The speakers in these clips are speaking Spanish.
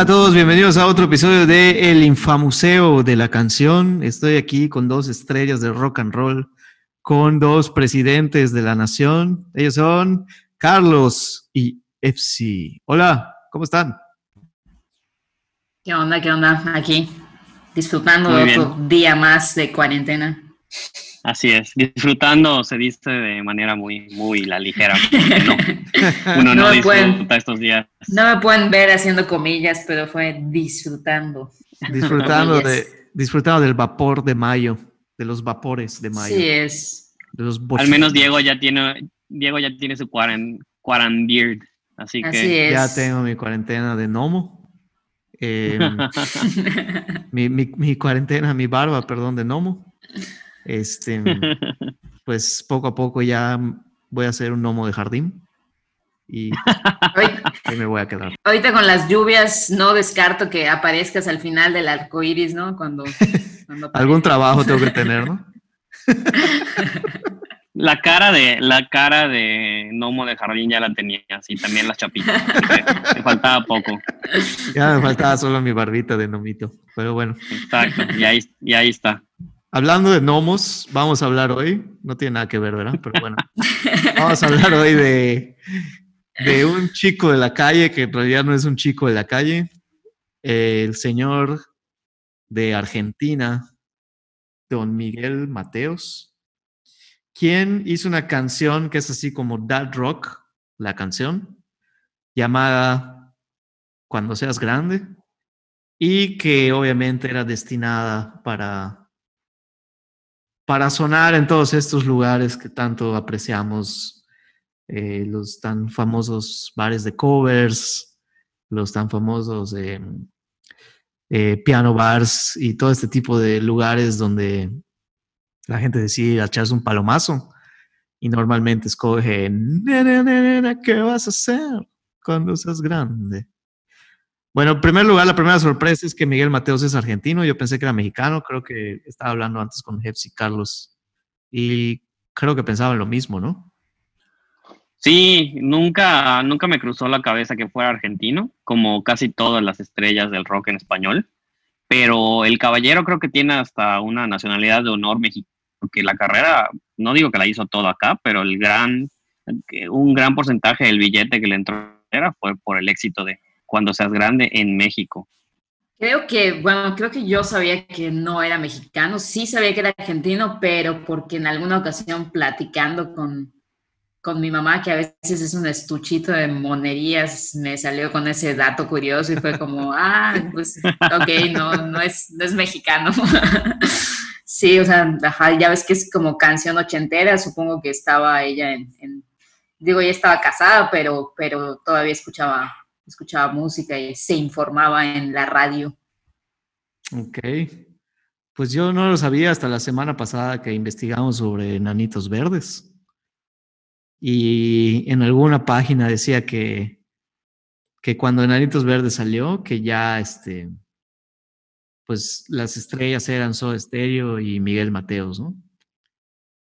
Hola a todos, bienvenidos a otro episodio de El Infamuseo de la Canción. Estoy aquí con dos estrellas de rock and roll, con dos presidentes de la nación. Ellos son Carlos y FC. Hola, ¿cómo están? ¿Qué onda? ¿Qué onda? Aquí, disfrutando de otro día más de cuarentena. Así es, disfrutando se dice de manera muy, muy la ligera. uno no, disfruta estos días. No me pueden ver haciendo comillas, pero fue disfrutando. Disfrutando, de, disfrutando del vapor de mayo, de los vapores de mayo. Sí es. Al menos Diego ya tiene, Diego ya tiene su quarant, beard, así, que ya tengo mi cuarentena de gnomo. Em, mi, mi, mi cuarentena, mi barba, perdón, de gnomo. Este, pues poco a poco ya voy a hacer un gnomo de jardín y ahí me voy a quedar. Ahorita con las lluvias no descarto que aparezcas al final del arco iris, ¿no? Cuando, algún trabajo tengo que tener, ¿no? La cara de la cara de gnomo de jardín ya la tenía, así también las chapitas. me faltaba poco. Ya me faltaba solo mi barbita de gnomito, pero bueno. Exacto, y ahí, y ahí está. Hablando de gnomos, vamos a hablar hoy, no tiene nada que ver, ¿verdad? Pero bueno, vamos a hablar hoy de, de un chico de la calle, que en realidad no es un chico de la calle, el señor de Argentina, don Miguel Mateos, quien hizo una canción que es así como Dad Rock, la canción, llamada Cuando seas grande, y que obviamente era destinada para para sonar en todos estos lugares que tanto apreciamos, eh, los tan famosos bares de covers, los tan famosos eh, piano bars y todo este tipo de lugares donde la gente decide echarse un palomazo y normalmente escoge, ¿qué vas a hacer cuando seas grande? Bueno, en primer lugar, la primera sorpresa es que Miguel Mateos es argentino. Yo pensé que era mexicano. Creo que estaba hablando antes con Jeffs Carlos. Y creo que pensaban lo mismo, ¿no? Sí, nunca, nunca me cruzó la cabeza que fuera argentino, como casi todas las estrellas del rock en español. Pero el caballero creo que tiene hasta una nacionalidad de honor mexicano, porque la carrera, no digo que la hizo todo acá, pero el gran, un gran porcentaje del billete que le entró fue por el éxito de, cuando seas grande en México? Creo que, bueno, creo que yo sabía que no era mexicano, sí sabía que era argentino, pero porque en alguna ocasión platicando con, con mi mamá, que a veces es un estuchito de monerías, me salió con ese dato curioso y fue como, ah, pues, ok, no, no, es, no es mexicano. sí, o sea, ya ves que es como canción ochentera, supongo que estaba ella en, en digo, ella estaba casada, pero, pero todavía escuchaba escuchaba música y se informaba en la radio. Ok. Pues yo no lo sabía hasta la semana pasada que investigamos sobre nanitos verdes. Y en alguna página decía que, que cuando Nanitos Verdes salió, que ya este, pues las estrellas eran Soda Stereo y Miguel Mateos, ¿no?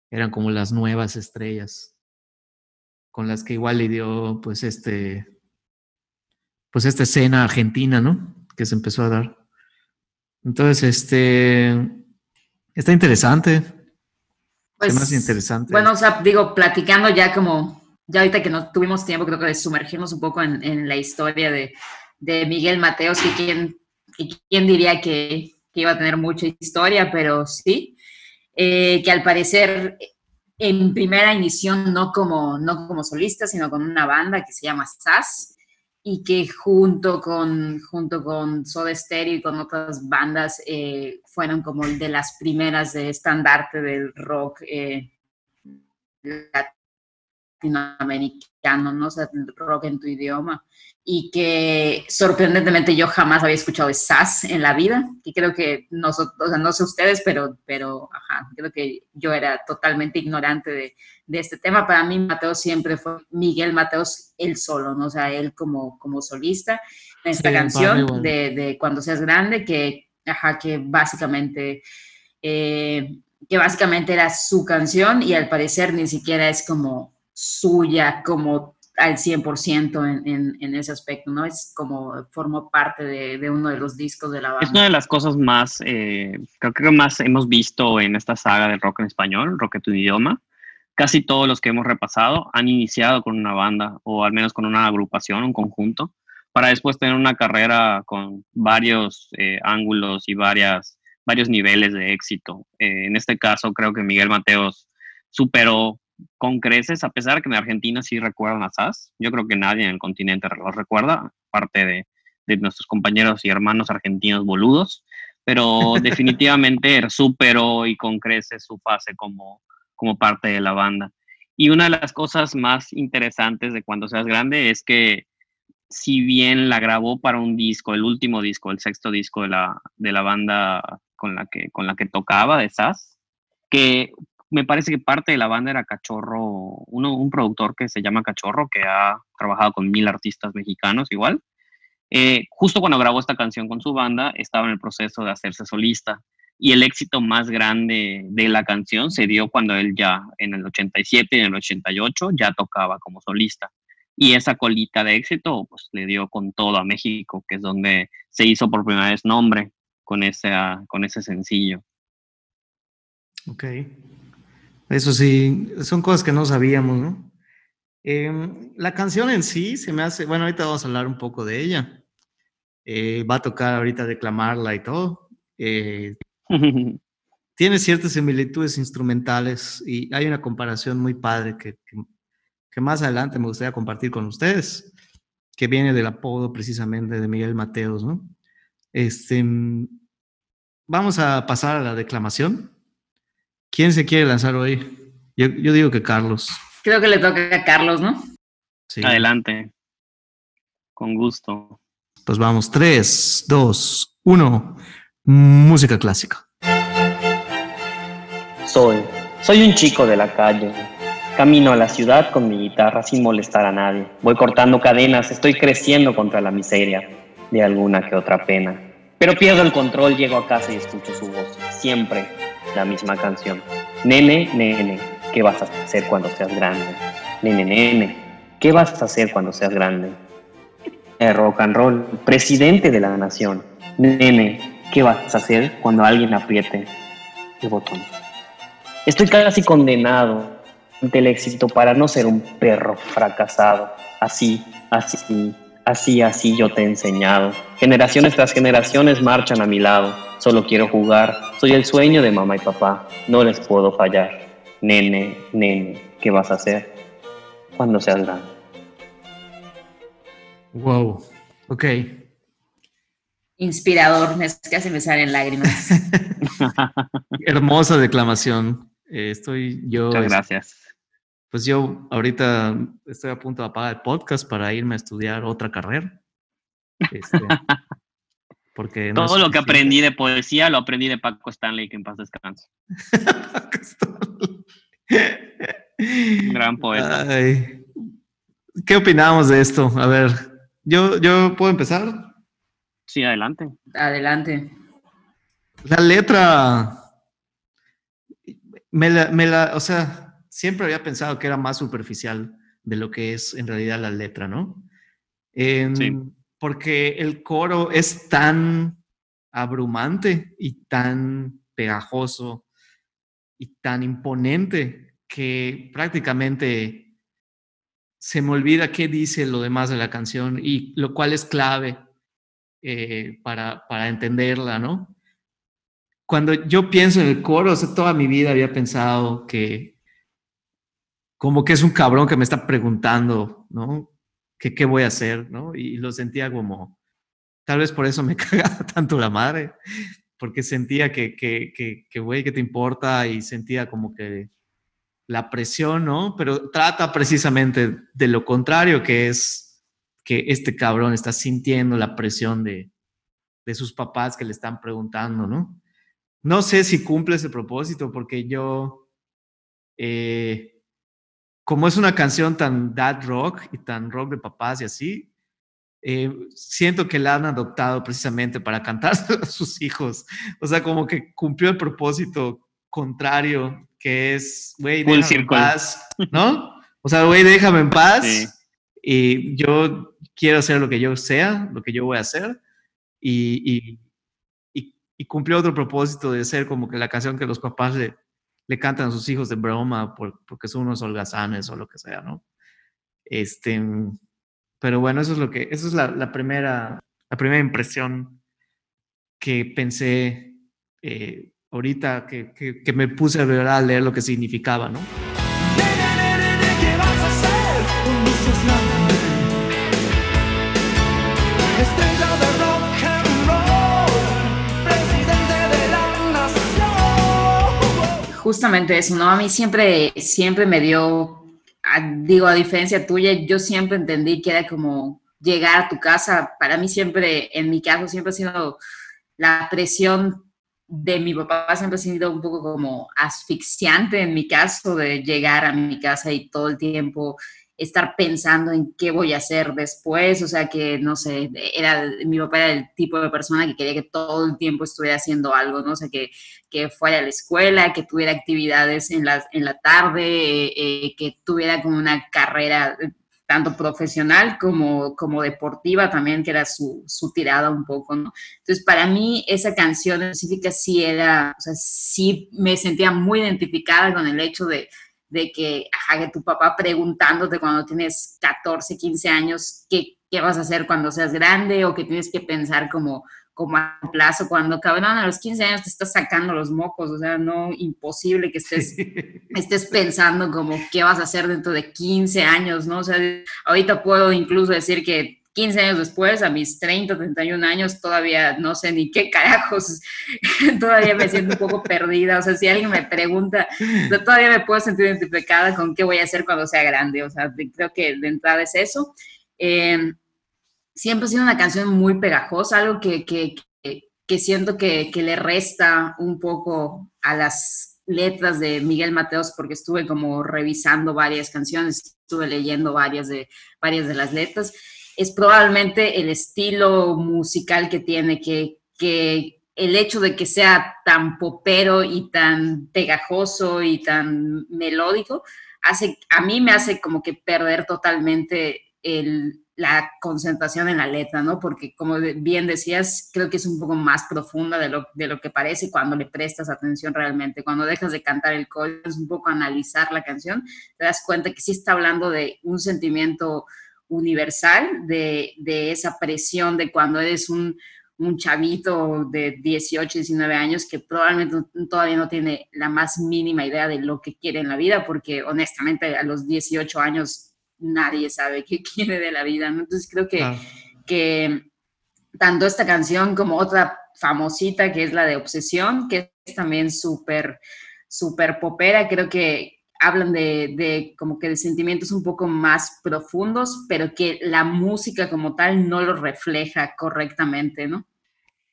Eran como las nuevas estrellas con las que igual le dio pues este pues esta escena argentina, ¿no? Que se empezó a dar. Entonces, este, está interesante. Pues, más interesante. Bueno, o sea, digo, platicando ya como, ya ahorita que no tuvimos tiempo, creo que de sumergirnos un poco en, la historia de, Miguel Mateos, que quién, quién diría que, iba a tener mucha historia, pero sí, eh, que al parecer en primera inición no como, no como solista, sino con una banda que se llama SAS, y que junto con, junto con Soda Stereo y con otras bandas eh, fueron como de las primeras de estandarte del rock eh, latinoamericano, ¿no? O sea, rock en tu idioma. Y que sorprendentemente yo jamás había escuchado de SAS en la vida, que creo que nosotros, o sea, no sé ustedes, pero, pero ajá, creo que yo era totalmente ignorante de, de este tema. Para mí Mateo siempre fue Miguel Mateos él solo, ¿no? O sea, él como, como solista en esta canción de, de, Cuando seas grande, que, ajá, que básicamente... Eh, que básicamente era su canción y al parecer ni siquiera es como suya como al 100% en, en, ese aspecto, ¿no? Es como formó parte de, uno de los discos de la banda. Es una de las cosas más, eh, creo que más hemos visto en esta saga del rock en español, rock en tu idioma. Casi todos los que hemos repasado han iniciado con una banda o al menos con una agrupación, un conjunto, para después tener una carrera con varios eh, ángulos y varias, varios niveles de éxito. Eh, en este caso, creo que Miguel Mateos superó con creces, a pesar de que en Argentina sí recuerdan a SAS. Yo creo que nadie en el continente lo recuerda, aparte de, nuestros compañeros y hermanos argentinos boludos, pero definitivamente superó y con creces su fase como, como parte de la banda. Y una de las cosas más interesantes de cuando seas grande es que si bien la grabó para un disco, el último disco, el sexto disco de la, de la banda con la, que, con la que tocaba de SAS, que me parece que parte de la banda era Cachorro, uno, un productor que se llama Cachorro, que ha trabajado con mil artistas mexicanos igual. Eh, justo cuando grabó esta canción con su banda, estaba en el proceso de hacerse solista. Y el éxito más grande de la canción se dio cuando él ya, en el 87 y en el 88, ya tocaba como solista. Y esa colita de éxito, pues le dio con todo a México, que es donde se hizo por primera vez nombre con ese, con ese sencillo. Ok. Eso sí, son cosas que no sabíamos, ¿no? Em, la canción en sí se me hace, bueno, ahorita vamos a hablar un poco de ella. Eh, va a tocar ahorita declamarla y todo. Eh, tiene ciertas similitudes instrumentales y hay una comparación muy padre que, que, más adelante me gustaría compartir con ustedes, que viene del apodo precisamente de Miguel Mateos, ¿no? Este, vamos a pasar a la declamación. ¿Quién se quiere lanzar hoy? Yo, digo que Carlos. Creo que le toca a Carlos, ¿no? Sí. Adelante. Con gusto. Pues vamos, tres, dos, uno. Música clásica. Soy, soy un chico de la calle. Camino a la ciudad con mi guitarra sin molestar a nadie. Voy cortando cadenas, estoy creciendo contra la miseria de alguna que otra pena. Pero pierdo el control, llego a casa y escucho su voz. Siempre la misma canción. Nene, nene, ¿qué vas a hacer cuando seas grande? Nene, nene, ¿qué vas a hacer cuando seas grande? El rock and roll, presidente de la nación. Nene, ¿qué vas a hacer cuando alguien apriete el botón? Estoy casi condenado ante el éxito para no ser un perro fracasado. Así, así, así, así yo te he enseñado. Generaciones tras generaciones marchan a mi lado Solo quiero jugar. Soy el sueño de mamá y papá. No les puedo fallar. Nene, nene, ¿qué vas a hacer cuando seas grande? Wow. Ok. Inspirador. Me casi me salen lágrimas. Hermosa declamación. Eh, estoy yo. Muchas gracias. Pues yo ahorita estoy a punto de apagar el podcast para irme a estudiar otra carrera. Este, Porque Todo lo que aprendí de poesía lo aprendí de Paco Stanley, que en paz descanse. gran poeta. ¿Qué opinamos de esto? A ver, ¿yo, ¿yo puedo empezar? Sí, adelante. Adelante. La letra, me la, me la, o sea, siempre había pensado que era más superficial de lo que es en realidad la letra, ¿no? sí porque el coro es tan abrumante y tan pegajoso y tan imponente que prácticamente se me olvida qué dice lo demás de la canción y lo cual es clave eh, para, para, entenderla, ¿no? Cuando yo pienso en el coro, toda mi vida había pensado que como que es un cabrón que me está preguntando, ¿no? que qué voy a hacer, ¿no? Y lo sentía como, tal vez por eso me cagaba tanto la madre, porque sentía que, que, que, que, güey, ¿qué te importa? Y sentía como que la presión, ¿no? Pero trata precisamente de lo contrario, que es que este cabrón está sintiendo la presión de, de sus papás que le están preguntando, ¿no? No sé si cumple ese propósito, porque yo, eh, como es una canción tan dad rock y tan rock de papás y así, eh, siento que la han adoptado precisamente para cantar a sus hijos. O sea, como que cumplió el propósito contrario, que es, güey, déjame en paz, ¿no? O sea, güey, déjame en paz. Y yo quiero hacer lo que yo sea, lo que yo voy a hacer. Y, y, y, cumplió otro propósito de ser como que la canción que los papás le, le cantan a sus hijos de broma porque son unos holgazanes o lo que sea, ¿no? Este, pero bueno, eso es lo que, eso es la, la primera, la primera impresión que pensé eh, ahorita que, que, me puse a, ver, a leer lo que significaba, ¿no? Justamente eso, ¿no? A mí siempre, siempre me dio, digo, a diferencia tuya, yo siempre entendí que era como llegar a tu casa, para mí siempre, en mi caso, siempre ha sido la presión de mi papá siempre ha sido un poco como asfixiante en mi caso, de llegar a mi casa y todo el tiempo estar pensando en qué voy a hacer después, o sea que, no sé, era, mi papá era el tipo de persona que quería que todo el tiempo estuviera haciendo algo, ¿no? O sea, que, que fuera a la escuela, que tuviera actividades en la, en la tarde, eh, eh, que tuviera como una carrera tanto profesional como, como deportiva también, que era su, su, tirada un poco, ¿no? Entonces, para mí esa canción específica sí era, o sea, sí me sentía muy identificada con el hecho de, de que, ajá, que tu papá preguntándote cuando tienes 14, 15 años, ¿qué, qué vas a hacer cuando seas grande? O que tienes que pensar como como a plazo, cuando cabrón a los 15 años te estás sacando los mocos, o sea, no, imposible que estés, estés pensando como qué vas a hacer dentro de 15 años, ¿no? O sea, ahorita puedo incluso decir que 15 años después, a mis 30, 31 años, todavía no sé ni qué carajos, todavía me siento un poco perdida, o sea, si alguien me pregunta, todavía me puedo sentir identificada con qué voy a hacer cuando sea grande, o sea, creo que de entrada es eso. Eh, siempre ha sido una canción muy pegajosa, algo que, que, que, siento que, que, le resta un poco a las letras de Miguel Mateos, porque estuve como revisando varias canciones, estuve leyendo varias de, varias de las letras. Es probablemente el estilo musical que tiene, que, que el hecho de que sea tan popero y tan pegajoso y tan melódico, hace, a mí me hace como que perder totalmente el, la concentración en la letra, ¿no? Porque como bien decías, creo que es un poco más profunda de lo, de lo que parece cuando le prestas atención realmente. Cuando dejas de cantar el código, es un poco analizar la canción, te das cuenta que sí está hablando de un sentimiento universal, de, de esa presión de cuando eres un, un chavito de 18, 19 años que probablemente todavía no tiene la más mínima idea de lo que quiere en la vida, porque honestamente a los 18 años nadie sabe qué quiere de la vida, ¿no? Entonces creo que, que tanto esta canción como otra famosita que es la de Obsesión, que es también súper, súper popera, creo que hablan de, de, como que de sentimientos un poco más profundos, pero que la música como tal no lo refleja correctamente, ¿no?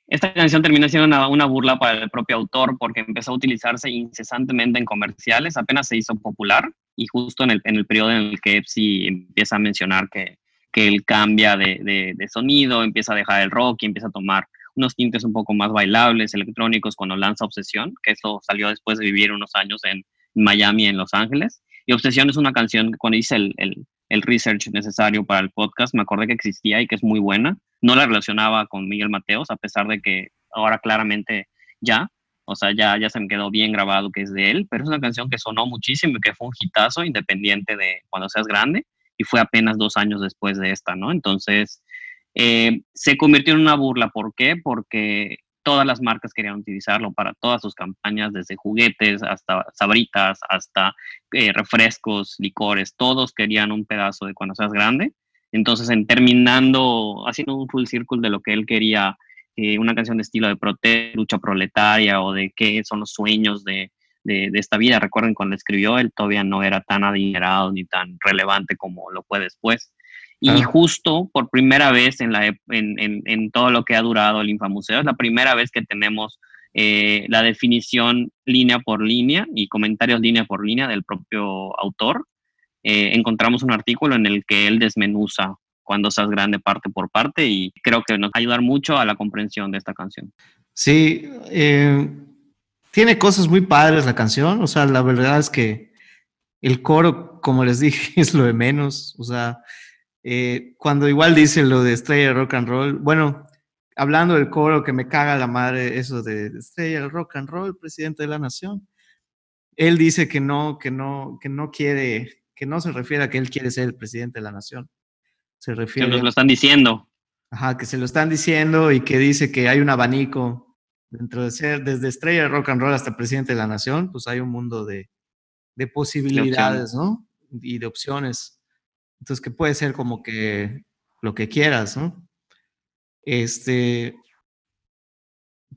Esta canción termina siendo una, una, burla para el propio autor porque empezó a utilizarse incesantemente en comerciales, apenas se hizo popular y justo en el, en el periodo en el que Epsi empieza a mencionar que, que él cambia de, de, sonido, empieza a dejar el rock y empieza a tomar unos tintes un poco más bailables, electrónicos, cuando lanza Obsesión, que eso salió después de vivir unos años en Miami, en Los Ángeles. Y Obsesión es una canción que cuando hice el, el, el research necesario para el podcast, me acordé que existía y que es muy buena. No la relacionaba con Miguel Mateos, a pesar de que ahora claramente ya, o sea, ya, ya se me quedó bien grabado que es de él, pero es una canción que sonó muchísimo y que fue un hitazo independiente de cuando seas grande y fue apenas dos años después de esta, ¿no? Entonces, eh, se convirtió en una burla. ¿Por qué? Porque todas las marcas querían utilizarlo para todas sus campañas, desde juguetes hasta sabritas, hasta eh, refrescos, licores, todos querían un pedazo de cuando seas grande. Entonces, en terminando, haciendo un full circle de lo que él quería eh, una canción de estilo de prote lucha proletaria o de qué son los sueños de, de, esta vida. Recuerden, cuando escribió, él todavía no era tan adinerado ni tan relevante como lo fue después. Y justo por primera vez en, la, en, en, en, todo lo que ha durado el Infamuseo, es la primera vez que tenemos eh, la definición línea por línea y comentarios línea por línea del propio autor. Eh, encontramos un artículo en el que él desmenuza cuando seas grande parte por parte y creo que nos va a ayudar mucho a la comprensión de esta canción. Sí, eh, tiene cosas muy padres la canción, o sea, la verdad es que el coro, como les dije, es lo de menos, o sea, Eh, cuando igual dice lo de estrella de rock and roll, bueno, hablando del coro que me caga la madre, eso de estrella de rock and roll, presidente de la nación, él dice que no, que no, que no quiere, que no se refiere a que él quiere ser el presidente de la nación. Se refiere. Que nos lo están diciendo. Ajá, que se lo están diciendo y que dice que hay un abanico dentro de ser desde estrella de rock and roll hasta presidente de la nación, pues hay un mundo de, de posibilidades, ¿no? Y de opciones. Entonces, que puede ser como que lo que quieras, ¿no? Este,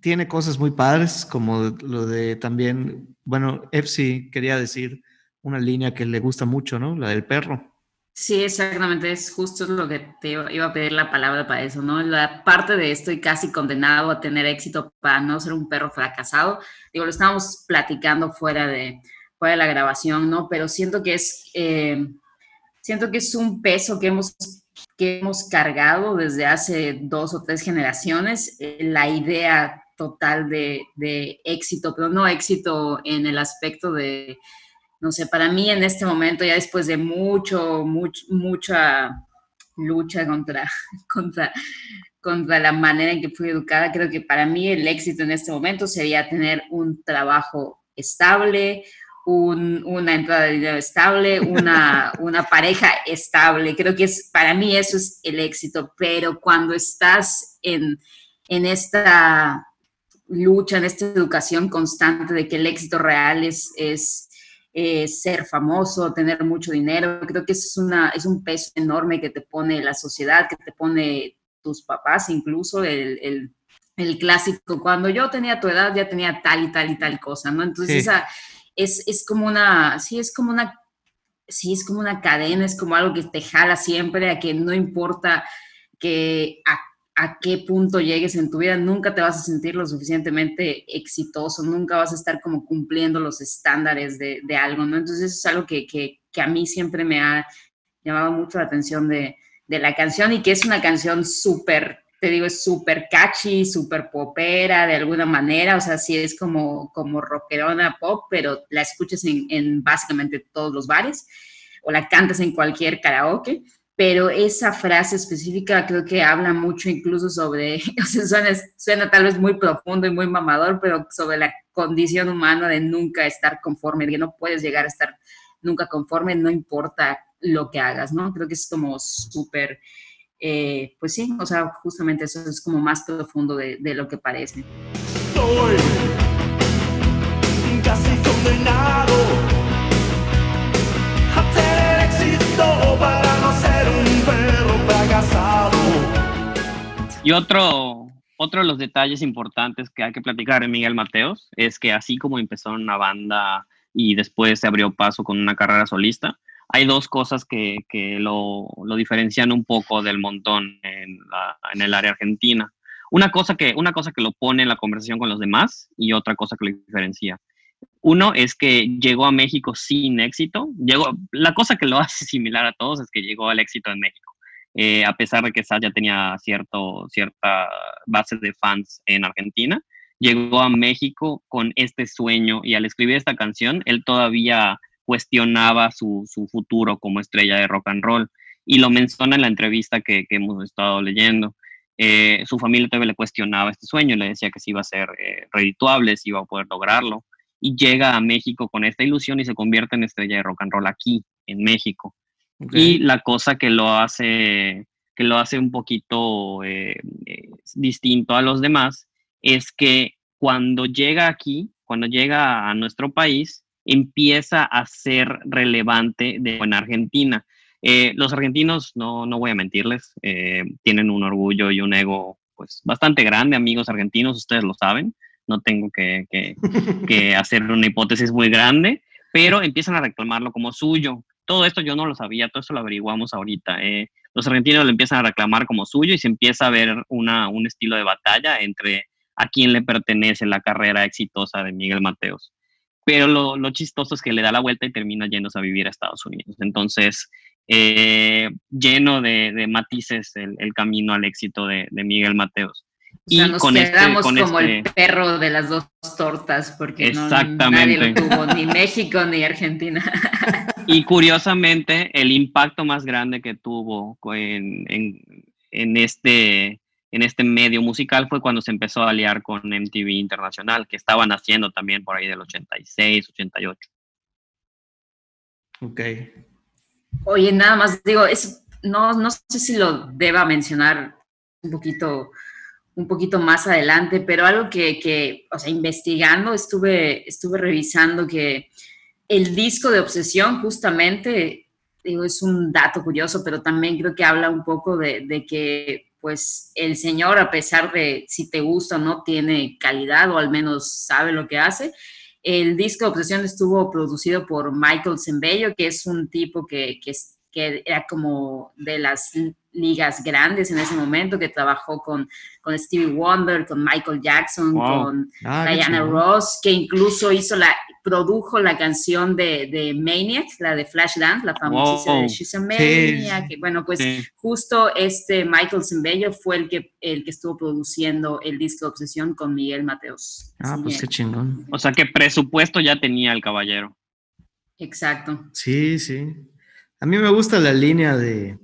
tiene cosas muy padres, como lo de también, bueno, Epsi quería decir una línea que le gusta mucho, ¿no? La del perro. Sí, exactamente, es justo lo que te iba a pedir la palabra para eso, ¿no? La parte de estoy casi condenado a tener éxito para no ser un perro fracasado, digo, lo estábamos platicando fuera de, fuera de la grabación, ¿no? Pero siento que es, eh, siento que es un peso que hemos, que hemos cargado desde hace dos o tres generaciones, eh, la idea total de, de éxito, pero no éxito en el aspecto de no sé, para mí en este momento, ya después de mucho, mucho mucha lucha contra, contra, contra la manera en que fui educada, creo que para mí el éxito en este momento sería tener un trabajo estable, una entrada de dinero estable, una, una pareja estable. Creo que es, para mí eso es el éxito, pero cuando estás en, en esta lucha, en esta educación constante de que el éxito real es, es eh, ser famoso, tener mucho dinero. Creo que eso es, una, es un peso enorme que te pone la sociedad, que te pone tus papás, incluso el, clásico. Cuando yo tenía tu edad ya tenía tal y tal y tal cosa, ¿no? Entonces esa es, es como una, sí, es como una, sí, es como una cadena, es como algo que te jala siempre a que no importa que a qué punto llegues en tu vida, nunca te vas a sentir lo suficientemente exitoso, nunca vas a estar como cumpliendo los estándares de, algo, ¿no? Entonces eso es algo que, a mí siempre me ha llamado mucho la atención de, la canción y que es una canción súper, te digo, es súper catchy, súper popera de alguna manera, o sea, sí es como, como rockerona pop, pero la escuchas en, en básicamente todos los bares o la cantas en cualquier karaoke pero esa frase específica creo que habla mucho incluso sobre, o sea, suena, suena, tal vez muy profundo y muy mamador, pero sobre la condición humana de nunca estar conforme, que no puedes llegar a estar nunca conforme, no importa lo que hagas, ¿no? Creo que es como súper, eh, pues sí, o sea, justamente eso es como más profundo de, de lo que parece. Estoy casi condenado a tener éxito para no ser y otro, otro de los detalles importantes que hay que platicar de Miguel Mateos es que así como empezó en una banda y después se abrió paso con una carrera solista, hay dos cosas que, que lo, lo, diferencian un poco del montón en, en, el área argentina. Una cosa, que, una cosa que lo pone en la conversación con los demás y otra cosa que lo diferencia. Uno es que llegó a México sin éxito. Llegó, la cosa que lo hace similar a todos es que llegó al éxito en México. Eh, a pesar de que Sal ya tenía cierto, cierta base de fans en Argentina, llegó a México con este sueño y al escribir esta canción, él todavía cuestionaba su, futuro como estrella de rock and roll y lo menciona en la entrevista que, hemos estado leyendo. Eh, su familia todavía le cuestionaba este sueño, le decía que si iba a ser eh, redituable, si iba a poder lograrlo y llega a México con esta ilusión y se convierte en estrella de rock and roll aquí, en México. Y la cosa que lo hace, que lo hace un poquito eh, distinto a los demás es que cuando llega aquí, cuando llega a nuestro país, empieza a ser relevante de, en Argentina. Eh, los argentinos, no, no voy a mentirles, tienen un orgullo y un ego pues bastante grande, amigos argentinos, ustedes lo saben, no tengo que, que, que hacer una hipótesis muy grande, pero empiezan a reclamarlo como suyo. Todo esto yo no lo sabía, todo esto lo averiguamos ahorita. Eh, los argentinos lo empiezan a reclamar como suyo y se empieza a ver una, un estilo de batalla entre a quién le pertenece la carrera exitosa de Miguel Mateos. Pero lo, lo chistoso es que le da la vuelta y termina yéndose a vivir a Estados Unidos. Entonces, eh, lleno de, de matices el, el, camino al éxito de, de Miguel Mateos. y nos con este, quedamos como el este perro de las dos tortas, porque no, nadie lo tuvo, ni México ni Argentina. Y curiosamente, el impacto más grande que tuvo en, en, este, en este medio musical fue cuando se empezó a aliar con MTV Internacional, que estaban haciendo también por ahí del 86, 88. Ok. Oye, nada más digo, es, no, no sé si lo deba mencionar un poquito, un poquito más adelante, pero algo que, que, o sea, investigando, estuve, estuve revisando que el disco de Obsesión justamente, digo, es un dato curioso, pero también creo que habla un poco de, de que pues el señor, a pesar de si te gusta o no, tiene calidad o al menos sabe lo que hace. El disco de Obsesión estuvo producido por Michael Zembello, que es un tipo que, que, que era como de las ligas grandes en ese momento, que trabajó con, con Stevie Wonder, con Michael Jackson, con ah, Diana Ross, que incluso hizo la, produjo la canción de, de Maniac, la de Flashdance, la famosísima de She's a Maniac, que bueno, pues justo este Michael Zembello fue el que, el que estuvo produciendo el disco de Obsesión con Miguel Mateos. Ah, pues qué chingón. O sea que presupuesto ya tenía el caballero. Exacto. Sí, sí. A mí me gusta la línea de,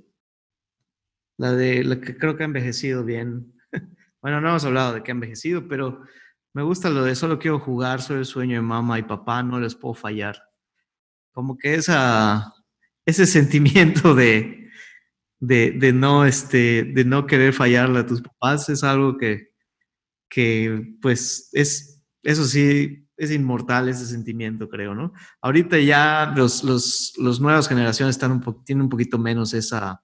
la de la que creo que ha envejecido bien. bueno, no hemos hablado de que ha envejecido, pero me gusta lo de solo quiero jugar, soy el sueño de mamá y papá, no les puedo fallar. Como que esa, ese sentimiento de, de, no, este, de no querer fallarle a tus papás es algo que, que, pues, es, eso sí, es inmortal ese sentimiento, creo, ¿no? Ahorita ya los, los, los nuevas generaciones tienen un poquito menos esa,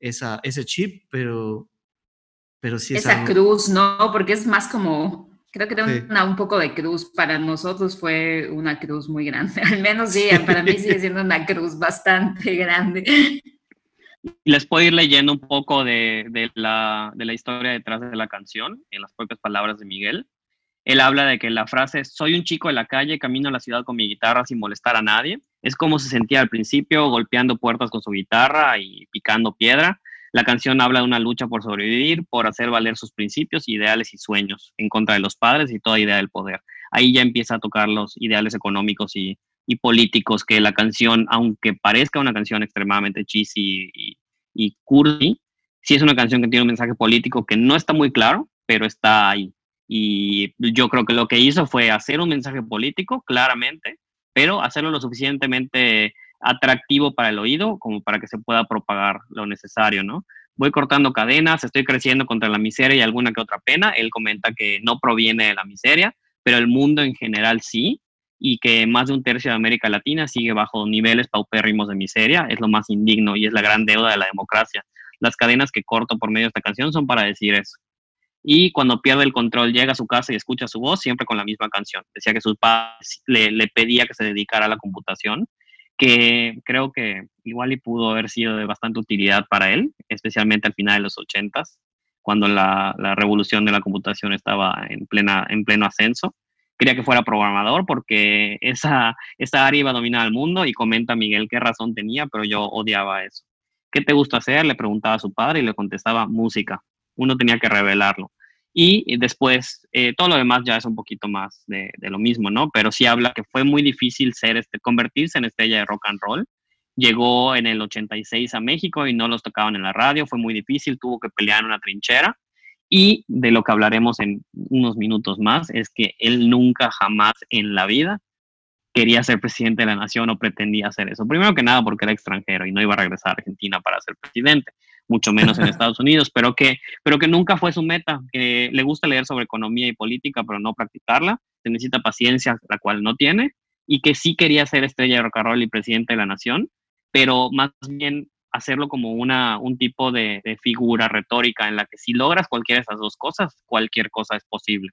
esa, ese chip, pero, pero sí es Esa cruz, ¿no? Porque es más como, creo que era un poco de cruz. Para nosotros fue una cruz muy grande. Al menos sí, para mí sigue siendo una cruz bastante grande. Les puedo ir leyendo un poco de, de, la, de la historia detrás de la canción, en las propias palabras de Miguel. Él habla de que la frase, soy un chico de la calle, camino a la ciudad con mi guitarra sin molestar a nadie, es como se sentía al principio, golpeando puertas con su guitarra y picando piedra. La canción habla de una lucha por sobrevivir, por hacer valer sus principios, ideales y sueños en contra de los padres y toda idea del poder. Ahí ya empieza a tocar los ideales económicos y, políticos que la canción, aunque parezca una canción extremadamente cheesy y, y cursi, sí es una canción que tiene un mensaje político que no está muy claro, pero está ahí. Y yo creo que lo que hizo fue hacer un mensaje político, claramente, pero hacerlo lo suficientemente atractivo para el oído como para que se pueda propagar lo necesario, ¿no? Voy cortando cadenas, estoy creciendo contra la miseria y alguna que otra pena. Él comenta que no proviene de la miseria, pero el mundo en general sí, y que más de un tercio de América Latina sigue bajo niveles paupérrimos de miseria. Es lo más indigno y es la gran deuda de la democracia. Las cadenas que corto por medio de esta canción son para decir eso y cuando pierde el control llega a su casa y escucha su voz siempre con la misma canción. Decía que sus padres le, pedía que se dedicara a la computación, que creo que igual y pudo haber sido de bastante utilidad para él, especialmente al final de los ochentas, cuando la, la, revolución de la computación estaba en, plena, en pleno ascenso. Quería que fuera programador porque esa, esa área iba a dominar el mundo y comenta Miguel qué razón tenía, pero yo odiaba eso. ¿Qué te gusta hacer? Le preguntaba a su padre y le contestaba música. Uno tenía que revelarlo. Y después, eh, todo lo demás ya es un poquito más de, lo mismo, ¿no? Pero sí habla que fue muy difícil ser este, convertirse en estrella de rock and roll. Llegó en el 86 a México y no los tocaban en la radio, fue muy difícil, tuvo que pelear en una trinchera. Y de lo que hablaremos en unos minutos más es que él nunca jamás en la vida quería ser presidente de la nación o pretendía hacer eso. Primero que nada porque era extranjero y no iba a regresar a Argentina para ser presidente mucho menos en Estados Unidos, pero que, pero que nunca fue su meta, que le gusta leer sobre economía y política, pero no practicarla, se necesita paciencia, la cual no tiene, y que sí quería ser estrella de rock and roll y presidente de la nación, pero más bien hacerlo como una, un tipo de, de figura retórica en la que si logras cualquiera de esas dos cosas, cualquier cosa es posible.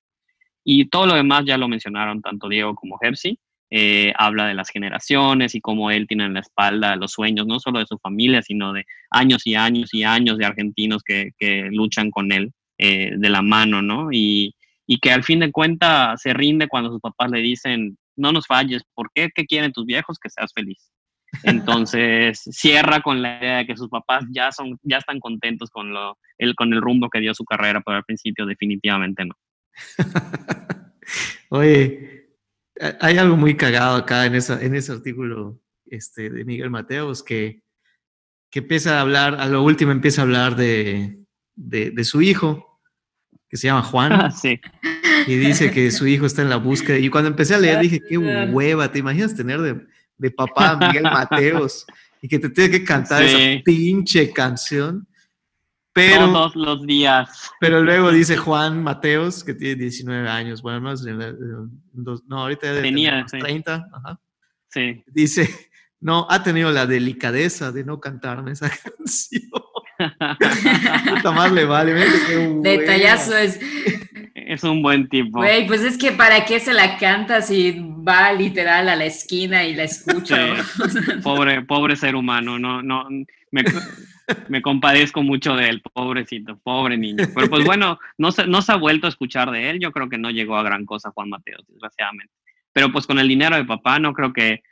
Y todo lo demás ya lo mencionaron tanto Diego como Hepsi, eh, habla de las generaciones y cómo él tiene en la espalda los sueños, no solo de su familia, sino de años y años y años de argentinos que, luchan con él eh, de la mano, ¿no? Y, que al fin de cuentas se rinde cuando sus papás le dicen, no nos falles, ¿por qué? ¿Qué quieren tus viejos? Que seas feliz. Entonces cierra con la idea de que sus papás ya son, ya están contentos con lo, el, con el rumbo que dio su carrera, pero al principio definitivamente no. Oye, hay algo muy cagado acá en, esa, en ese artículo este, de Miguel Mateos, que, que empieza a hablar, a lo último empieza a hablar de, de, su hijo, que se llama Juan. Sí. Y dice que su hijo está en la búsqueda. Y cuando empecé a leer dije, qué hueva, ¿te imaginas tener de, de papá Miguel Mateos y que te tenga que cantar esa pinche canción? Pero, Todos los días. Pero luego dice Juan Mateos, que tiene 19 años, bueno, no, no ahorita ya Tenía 30, ajá. Sí. Dice, no, ha tenido la delicadeza de no cantarme esa canción. Puta más le vale. Detallazo es. Es un buen tipo. Güey, pues es que para qué se la canta si va literal a la esquina y la escucha. pobre, pobre ser humano, no, no, me, me, compadezco mucho de él, pobrecito, pobre niño. Pero pues bueno, no se, no se ha vuelto a escuchar de él, yo creo que no llegó a gran cosa Juan Mateo, desgraciadamente. Pero pues con el dinero de papá no creo que,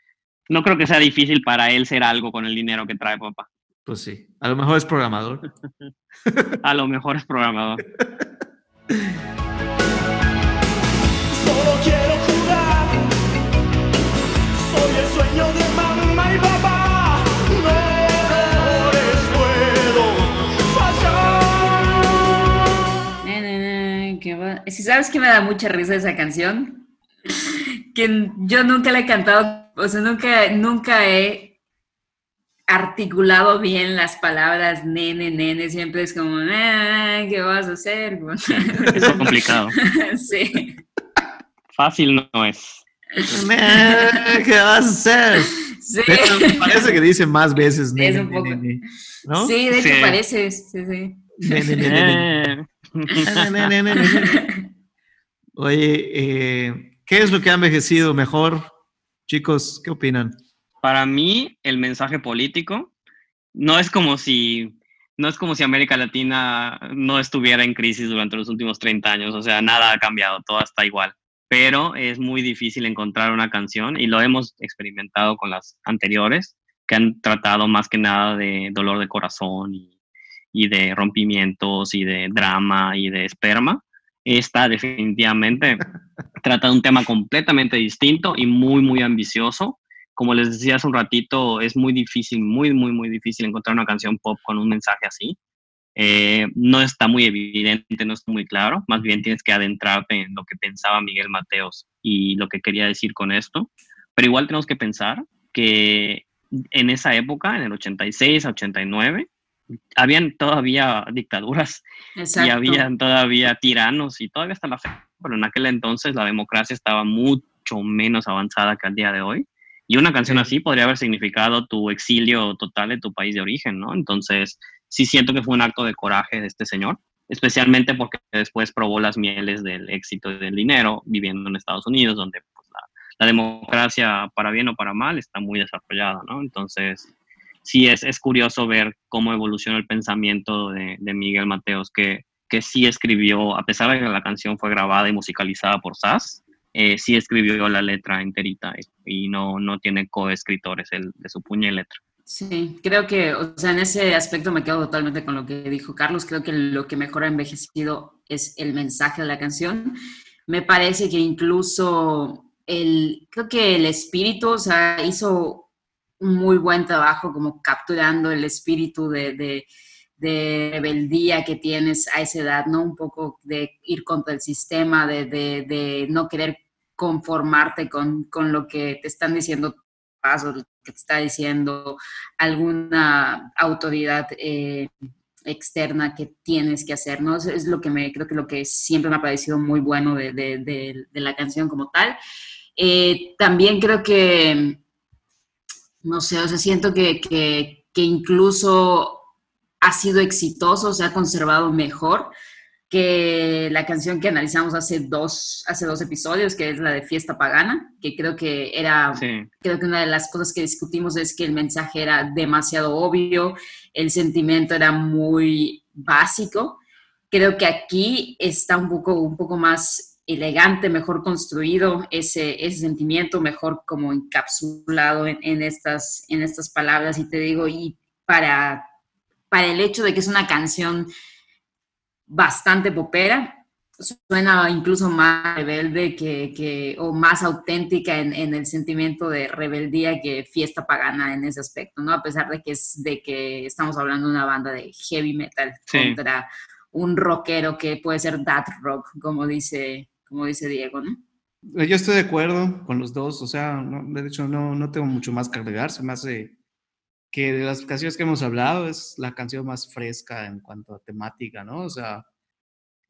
no creo que sea difícil para él ser algo con el dinero que trae papá. Pues sí, a lo mejor es programador. a lo mejor es programador. Si sabes que me da mucha risa esa canción, que yo nunca la he cantado, o sea, nunca, nunca he articulado bien las palabras nene, nene, siempre es como, ah, ¿qué vas a hacer? Es complicado. sí. Fácil no es. ¿Qué vas a hacer? Sí. parece que dice más veces nene, es un poco. Nene, ¿no? Sí, de hecho parece, sí, sí. Nene, nene, nene. Oye, eh, ¿qué es lo que ha envejecido mejor? Chicos, ¿qué opinan? para mí el mensaje político no es como si no es como si América Latina no estuviera en crisis durante los últimos 30 años, o sea, nada ha cambiado, todo está igual, pero es muy difícil encontrar una canción y lo hemos experimentado con las anteriores que han tratado más que nada de dolor de corazón y, y de rompimientos y de drama y de esperma. Esta definitivamente trata de un tema completamente distinto y muy, muy ambicioso como les decía hace un ratito, es muy difícil, muy, muy, muy difícil encontrar una canción pop con un mensaje así. Eh, no está muy evidente, no está muy claro, más bien tienes que adentrarte en lo que pensaba Miguel Mateos y lo que quería decir con esto, pero igual tenemos que pensar que en esa época, en el 86 89, habían todavía dictaduras y habían todavía tiranos y todavía hasta la fe, pero en aquel entonces la democracia estaba mucho menos avanzada que al día de hoy y una canción así podría haber significado tu exilio total de tu país de origen, ¿no? Entonces, sí siento que fue un acto de coraje de este señor, especialmente porque después probó las mieles del éxito y del dinero viviendo en Estados Unidos, donde pues, la, democracia, para bien o para mal, está muy desarrollada, ¿no? Entonces, sí es, es curioso ver cómo evolucionó el pensamiento de, Miguel Mateos, que, que sí escribió, a pesar de que la canción fue grabada y musicalizada por Sass, eh, sí escribió la letra enterita y, no, no tiene coescritores el, de su puña y letra. Sí, creo que, o sea, en ese aspecto me quedo totalmente con lo que dijo Carlos. Creo que lo que mejor ha envejecido es el mensaje de la canción. Me parece que incluso el, creo que el espíritu, o sea, hizo muy buen trabajo como capturando el espíritu de, de, de rebeldía que tienes a esa edad, ¿no? Un poco de ir contra el sistema, de, de, no querer conformarte con, con, lo que te están diciendo pasos, que te está diciendo alguna autoridad eh, externa que tienes que hacer, ¿no? Es lo que me, creo que lo que siempre me ha parecido muy bueno de la canción como tal. Eh, también creo que, no sé, o sea, siento que, que, que incluso ha sido exitoso, se ha conservado mejor que la canción que analizamos hace dos, hace dos episodios, que es la de Fiesta Pagana, que creo que era, creo que una de las cosas que discutimos es que el mensaje era demasiado obvio, el sentimiento era muy básico. Creo que aquí está un poco, un poco más elegante, mejor construido ese, ese sentimiento, mejor como encapsulado en, en, estas, en estas palabras. Y te digo, y para para el hecho de que es una canción bastante popera. suena incluso más rebelde que, que o más auténtica en, en, el sentimiento de rebeldía que fiesta pagana en ese aspecto, ¿no? A pesar de que, es, de que estamos hablando de una banda de heavy metal contra un rockero que puede ser that rock, como dice, como dice Diego, ¿no? Yo estoy de acuerdo con los dos, o sea, no, de hecho no, no tengo mucho más que agregar, se me hace que de las canciones que hemos hablado es la canción más fresca en cuanto a temática, ¿no? O sea,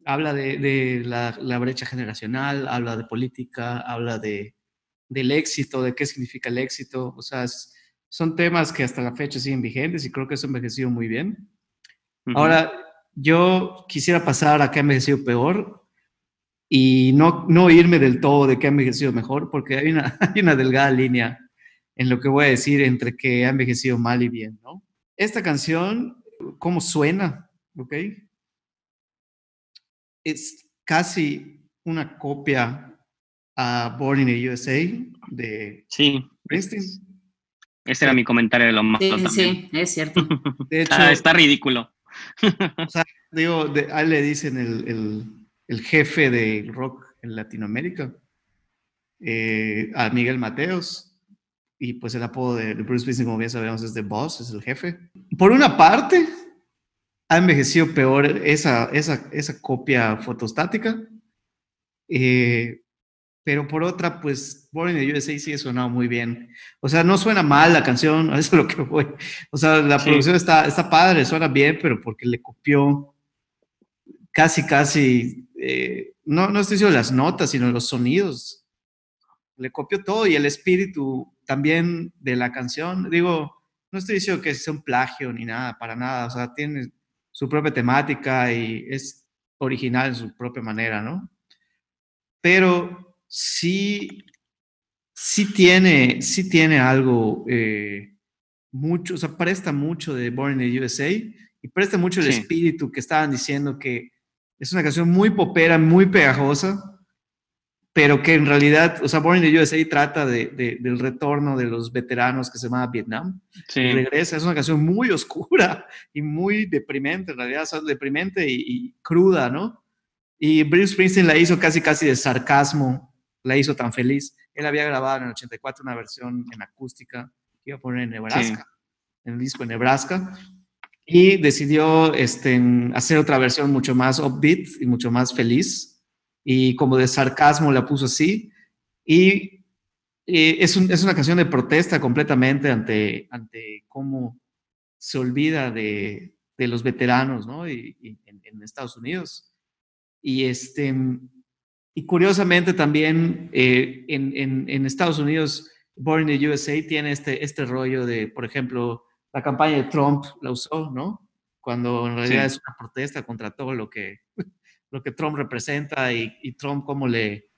habla de, de la, la, brecha generacional, habla de política, habla de, del éxito, de qué significa el éxito, o sea, es, son temas que hasta la fecha siguen vigentes y creo que eso ha envejecido muy bien. Uh -huh. Ahora, yo quisiera pasar a qué ha envejecido peor, y no, no irme del todo de que ha envejecido mejor, porque hay una, hay una delgada línea en lo que voy a decir entre que ha envejecido mal y bien, ¿no? Esta canción, ¿cómo suena? ¿Ok? Es casi una copia a Born in the USA de sí. Springsteen. Ese era mi comentario de lo más. Sí, sí, es cierto. De hecho, ah, está ridículo. o sea, digo, de, a él le dicen el, el el jefe de rock en Latinoamérica, eh, a Miguel Mateos, y pues el apodo de, de, Bruce Springsteen, como bien sabemos, es The Boss, es el jefe. Por una parte, ha envejecido peor esa, esa, esa copia fotostática, eh, pero por otra, pues Born in the USA sigue sonando muy bien. O sea, no suena mal la canción, a eso es lo que voy. O sea, la sí. producción está, está padre, suena bien, pero porque le copió casi, casi eh, no, no estoy diciendo las notas, sino los sonidos. Le copió todo y el espíritu también de la canción. Digo, no estoy diciendo que sea un plagio ni nada, para nada. O sea, tiene su propia temática y es original en su propia manera, ¿no? Pero sí, sí tiene, sí tiene algo eh, mucho, o sea, presta mucho de Born in the USA y presta mucho el sí. espíritu que estaban diciendo que es una canción muy popera, muy pegajosa, pero que en realidad, o sea, Born in the USA trata de, de, del retorno de los veteranos que se llama Vietnam. Sí. regresa, es una canción muy oscura y muy deprimente, en realidad, o sea, deprimente y, y, cruda, ¿no? Y Bruce Springsteen la hizo casi, casi de sarcasmo, la hizo tan feliz. Él había grabado en el 84 una versión en acústica que iba a poner en Nebraska, sí. en el disco de Nebraska, y decidió este, hacer otra versión mucho más upbeat y mucho más feliz y como de sarcasmo la puso así y, es, un, es, una canción de protesta completamente ante, ante cómo se olvida de, de los veteranos ¿no? y en, en, Estados Unidos y este y curiosamente también eh, en, en, en Estados Unidos Born in the USA tiene este, este rollo de por ejemplo la campaña de Trump la usó, ¿no? Cuando en realidad sí. es una protesta contra todo lo que, lo que Trump representa y, y Trump cómo le,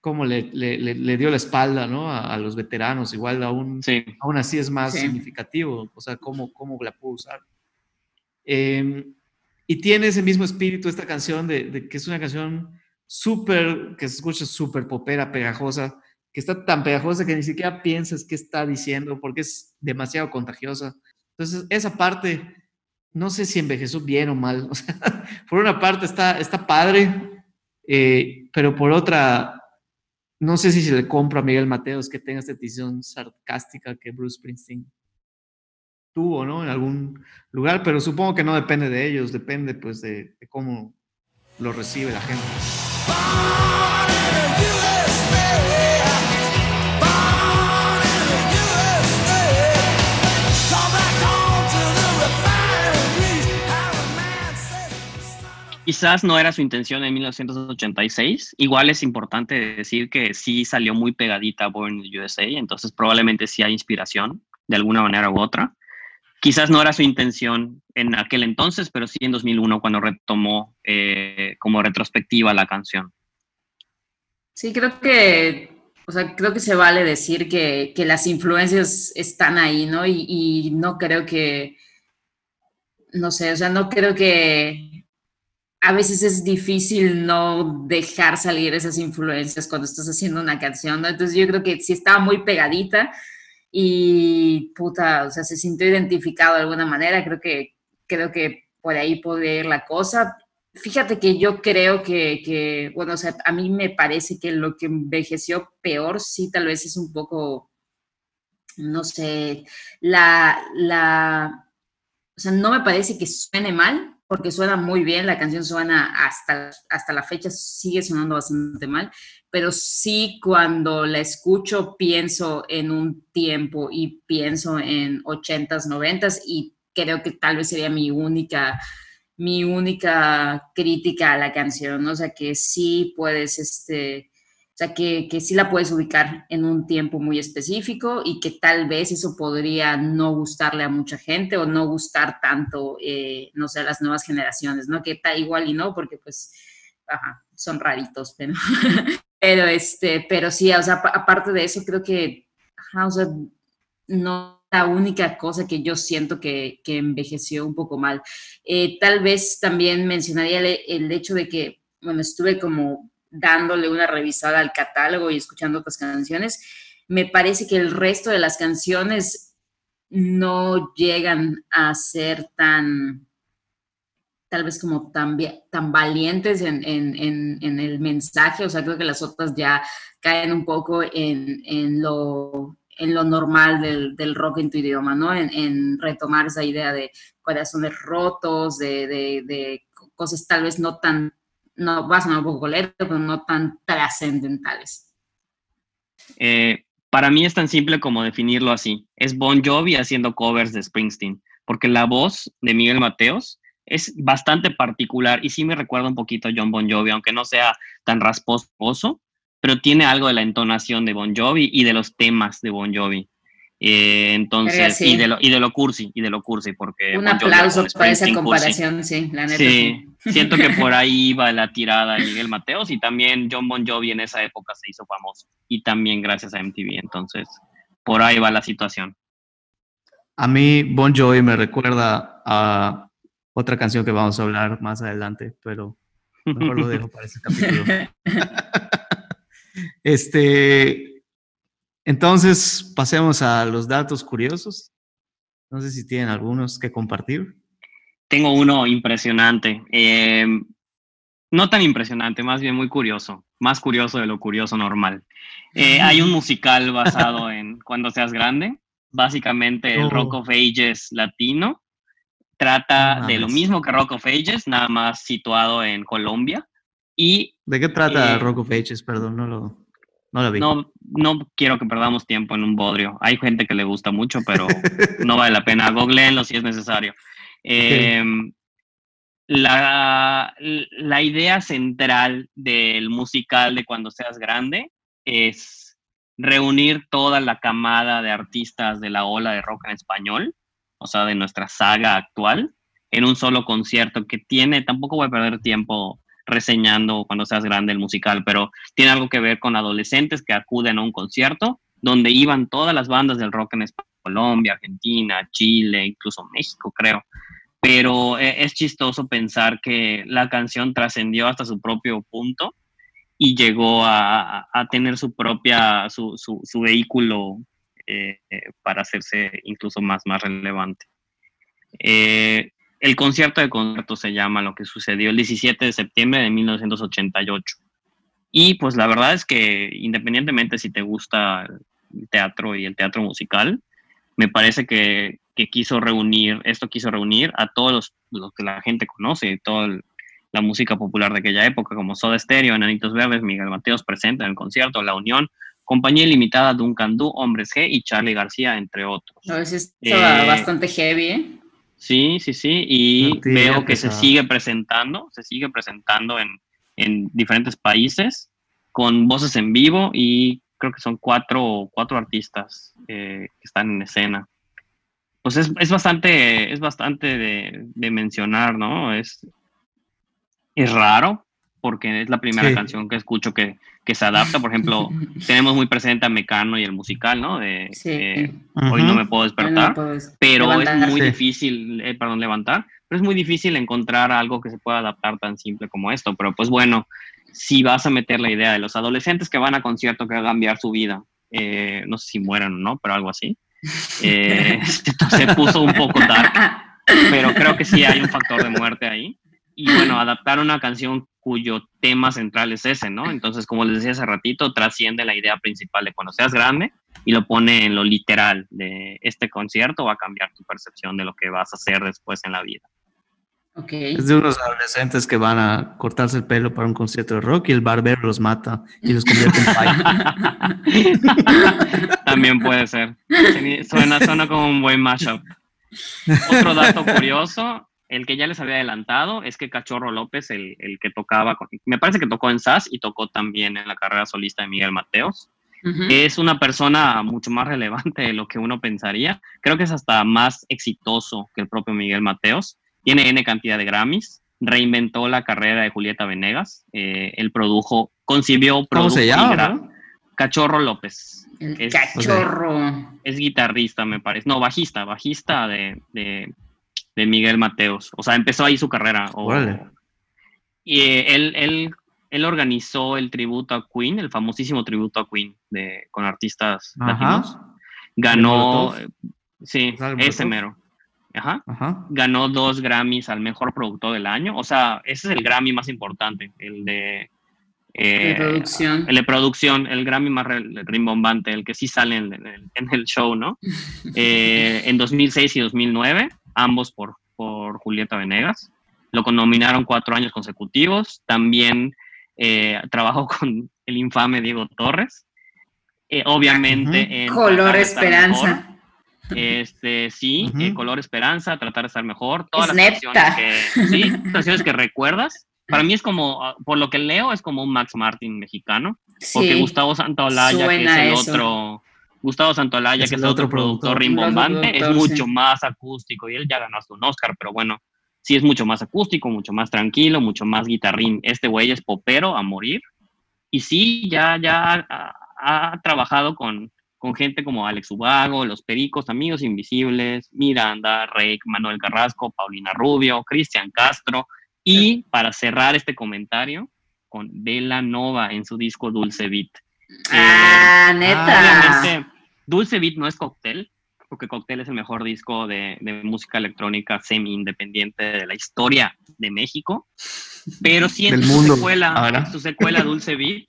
cómo le, le, le, dio la espalda, ¿no? A, a los veteranos, igual aún, sí. aún así es más sí. significativo, o sea, cómo, cómo la pudo usar. Eh, y tiene ese mismo espíritu esta canción de, de que es una canción súper, que se escucha súper popera, pegajosa, que está tan pegajosa que ni siquiera piensas qué está diciendo porque es demasiado contagiosa. Entonces, esa parte, no sé si envejeció bien o mal. O sea, por una parte está, está padre, eh, pero por otra, no sé si se le compro a Miguel Mateos que tenga esta edición sarcástica que Bruce Springsteen tuvo, ¿no? En algún lugar, pero supongo que no depende de ellos, depende pues de, de cómo lo recibe la gente. Quizás no era su intención en 1986. Igual es importante decir que sí salió muy pegadita Born in the USA, entonces probablemente sí hay inspiración de alguna manera u otra. Quizás no era su intención en aquel entonces, pero sí en 2001 cuando retomó eh, como retrospectiva la canción. Sí, creo que, o sea, creo que se vale decir que, que las influencias están ahí, ¿no? Y, y no creo que, no sé, o sea, no creo que a veces es difícil no dejar salir esas influencias cuando estás haciendo una canción, ¿no? Entonces yo creo que sí estaba muy pegadita y puta, o sea, se sintió identificado de alguna manera, creo que, creo que por ahí puede ir la cosa, Fíjate que yo creo que, bueno, o sea, a mí me parece que lo que envejeció peor sí tal vez es un poco, no sé, la, la, o sea, no me parece que suene mal, porque suena muy bien, la canción suena hasta, hasta la fecha, sigue sonando bastante mal, pero sí cuando la escucho pienso en un tiempo y pienso en 80s, 90s y creo que tal vez sería mi única mi única crítica a la canción, o sea, que sí puedes, este, sea, que, que sí la puedes ubicar en un tiempo muy específico y que tal vez eso podría no gustarle a mucha gente o no gustar tanto, eh, no sé, a las nuevas generaciones, ¿no? Que está igual y no, porque pues, ajá, son raritos, pero, pero este, pero sí, o sea, aparte de eso, creo que, ajá, o sea, no la única cosa que yo siento que, envejeció un poco mal. Eh, tal vez también mencionaría el, hecho de que, bueno, estuve como dándole una revisada al catálogo y escuchando otras canciones. Me parece que el resto de las canciones no llegan a ser tan, tal vez como tan, tan valientes en, el mensaje, o sea, creo que las otras ya caen un poco en, en lo en lo normal del, rock en tu idioma, ¿no? En, retomar esa idea de corazones rotos, de, cosas tal vez no tan, no vas a un poco pero no tan trascendentales. Eh, para mí es tan simple como definirlo así. Es Bon Jovi haciendo covers de Springsteen, porque la voz de Miguel Mateos es bastante particular y sí me recuerda un poquito a John Bon Jovi, aunque no sea tan rasposo, pero tiene algo de la entonación de Bon Jovi y de los temas de Bon Jovi. Eh, entonces, y, de lo, y de lo cursi, y de lo cursi, porque... Un aplauso para esa comparación, sí, la neta. Sí, siento que por ahí va la tirada de Miguel Mateos y también John Bon Jovi en esa época se hizo famoso y también gracias a MTV, entonces por ahí va la situación. A mí Bon Jovi me recuerda a otra canción que vamos a hablar más adelante, pero mejor lo dejo para ese capítulo. Este, entonces, pasemos a los datos curiosos. No sé si tienen algunos que compartir. Tengo uno impresionante. Eh, no tan impresionante, más bien muy curioso. Más curioso de lo curioso normal. Eh, hay un musical basado en Cuando seas grande. Básicamente el Rock of Ages latino. Trata de lo mismo que Rock of Ages, nada más situado en Colombia. Y, ¿De qué trata eh, Rock of Ages? Perdón, no lo, no vi. No, no quiero que perdamos tiempo en un bodrio. Hay gente que le gusta mucho, pero no vale la pena. Googleenlo si es necesario. Em, la, la idea central del musical de Cuando seas grande es reunir toda la camada de artistas de la ola de rock en español, o sea, de nuestra saga actual, en un solo concierto que tiene, tampoco voy a perder tiempo reseñando cuando seas grande el musical, pero tiene algo que ver con adolescentes que acuden a un concierto donde iban todas las bandas del rock en España, Colombia, Argentina, Chile, incluso México, creo. Pero eh, es chistoso pensar que la canción trascendió hasta su propio punto y llegó a, tener su propia, su, su, vehículo eh, para hacerse incluso más, más relevante. Eh, el concierto de concierto se llama lo que sucedió el 17 de septiembre de 1988. Y pues la verdad es que independientemente si te gusta el teatro y el teatro musical, me parece que, quiso reunir, esto quiso reunir a todos los, que la gente conoce, toda la música popular de aquella época, como Soda Stereo, Enanitos Verdes, Miguel Mateos presente en el concierto, La Unión, Compañía Limitada, Duncan Du, Hombres G y Charlie García, entre otros. A veces eh, bastante heavy, ¿eh? Sí, sí, sí, y veo que se sigue presentando, se sigue presentando en, diferentes países con voces en vivo y creo que son cuatro, cuatro artistas eh, que están en escena. Pues es, bastante, es bastante de, de, mencionar, ¿no? Es, es raro, porque es la primera canción que escucho que, se adapta. Por ejemplo, tenemos muy presente a Mecano y el musical, ¿no? De Hoy no me puedo despertar, pero es muy difícil, eh, perdón, levantar, pero es muy difícil encontrar algo que se pueda adaptar tan simple como esto. Pero pues bueno, si vas a meter la idea de los adolescentes que van a concierto que va a cambiar su vida, eh, no sé si mueran o no, pero algo así, eh, se puso un poco dark, pero creo que sí hay un factor de muerte ahí y bueno, adaptar una canción cuyo tema central es ese, ¿no? Entonces, como les decía hace ratito, trasciende la idea principal de cuando seas grande y lo pone en lo literal de este concierto va a cambiar tu percepción de lo que vas a hacer después en la vida. Okay. Es de unos adolescentes que van a cortarse el pelo para un concierto de rock y el barbero los mata y los convierte en pay. También puede ser. Suena, suena como un buen mashup. Otro dato curioso, el que ya les había adelantado, es que Cachorro López, el, el que tocaba, me parece que tocó en SAS y tocó también en la carrera solista de Miguel Mateos. Es una persona mucho más relevante de lo que uno pensaría. Creo que es hasta más exitoso que el propio Miguel Mateos tiene N cantidad de Grammys, reinventó la carrera de Julieta Venegas, eh, él produjo, concibió, ¿Cómo se llama? Cachorro López. es, cachorro. Es guitarrista, me parece. No, bajista, bajista de, Miguel Mateos. O sea, empezó ahí su carrera. y eh, él, él, él, organizó el tributo a Queen, el famosísimo tributo a Queen de, con artistas latinos. Ganó, sí, ese mero. Ajá. Ganó dos Grammys al mejor productor del año. O sea, ese es el Grammy más importante, el de. Eh, producción. El de producción, el Grammy más rimbombante, el que sí sale en, el show, ¿no? Eh, en 2006 y 2009, ambos por, por Julieta Venegas. Lo nominaron cuatro años consecutivos. También eh, trabajó con el infame Diego Torres. obviamente. en Color Esperanza. Este, sí, eh, Color Esperanza, Tratar de estar mejor, todas las canciones que, sí, canciones que recuerdas. Para mí es como, ah, por lo que leo, es como un Max Martin mexicano, porque Gustavo Santaolalla, que es el otro, Gustavo Santaolalla, que es otro productor rimbombante, es mucho más acústico y él ya ganó hasta un Oscar, pero bueno, sí es mucho más acústico, mucho más tranquilo, mucho más guitarrín. Este güey es popero a morir y sí, ya, ya ha trabajado con, con gente como Alex Ubago, Los Pericos, Amigos Invisibles, Miranda, Rey, Manuel Carrasco, Paulina Rubio, Cristian Castro. Y para cerrar este comentario, con Vela Nova en su disco Dulce Beat. Ah, eh, neta. Dulce Beat no es Cocktail, porque Cocktail es el mejor disco de, música electrónica semi-independiente de la historia de México. Pero sí en, su, Secuela, en su secuela Dulce Beat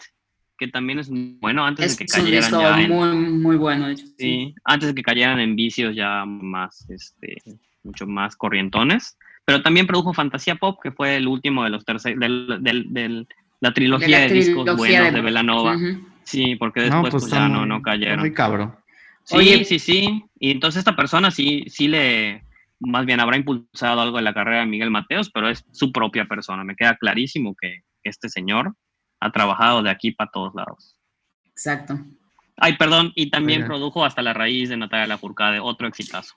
que también es bueno antes de que cayeran ya en, muy, muy bueno. sí, antes de que cayeran en vicios ya más, este, mucho más corrientones. Pero también produjo Fantasía Pop, que fue el último de los terceros, del, la trilogía de, discos buenos de, Velanova. Sí, porque después pues, pues, ya no, no cayeron. Muy cabrón. Sí, sí, sí. Y entonces esta persona sí, sí le, más bien habrá impulsado algo en la carrera de Miguel Mateos, pero es su propia persona. Me queda clarísimo que este señor ha trabajado de aquí para todos lados. Exacto. Ay, perdón, y también produjo hasta la raíz de Natalia Lafourcade, otro exitazo.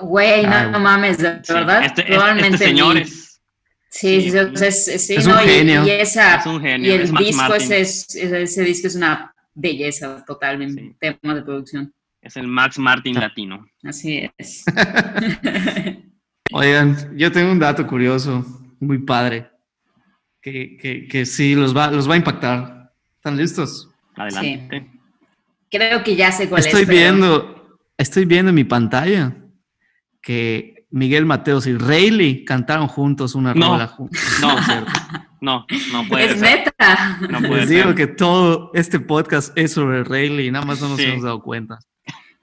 Güey, no, mames, de verdad. Este, Probablemente este señor es. Sí, sí, es, sí, un genio. Y, esa, es un genio. Y el disco, ese, ese disco es una belleza totalmente, tema de producción. Es el Max Martin latino. Así es. Oigan, yo tengo un dato curioso, muy padre que, que, sí los va, los va a impactar. ¿Están listos? Adelante. Creo que ya sé cuál estoy es. Viendo, Estoy viendo en mi pantalla que Miguel Mateos y Rayleigh cantaron juntos una no, rola juntos. No, no, no puede es neta. No puede Les digo que todo este podcast es sobre Rayleigh y nada más no nos hemos dado cuenta.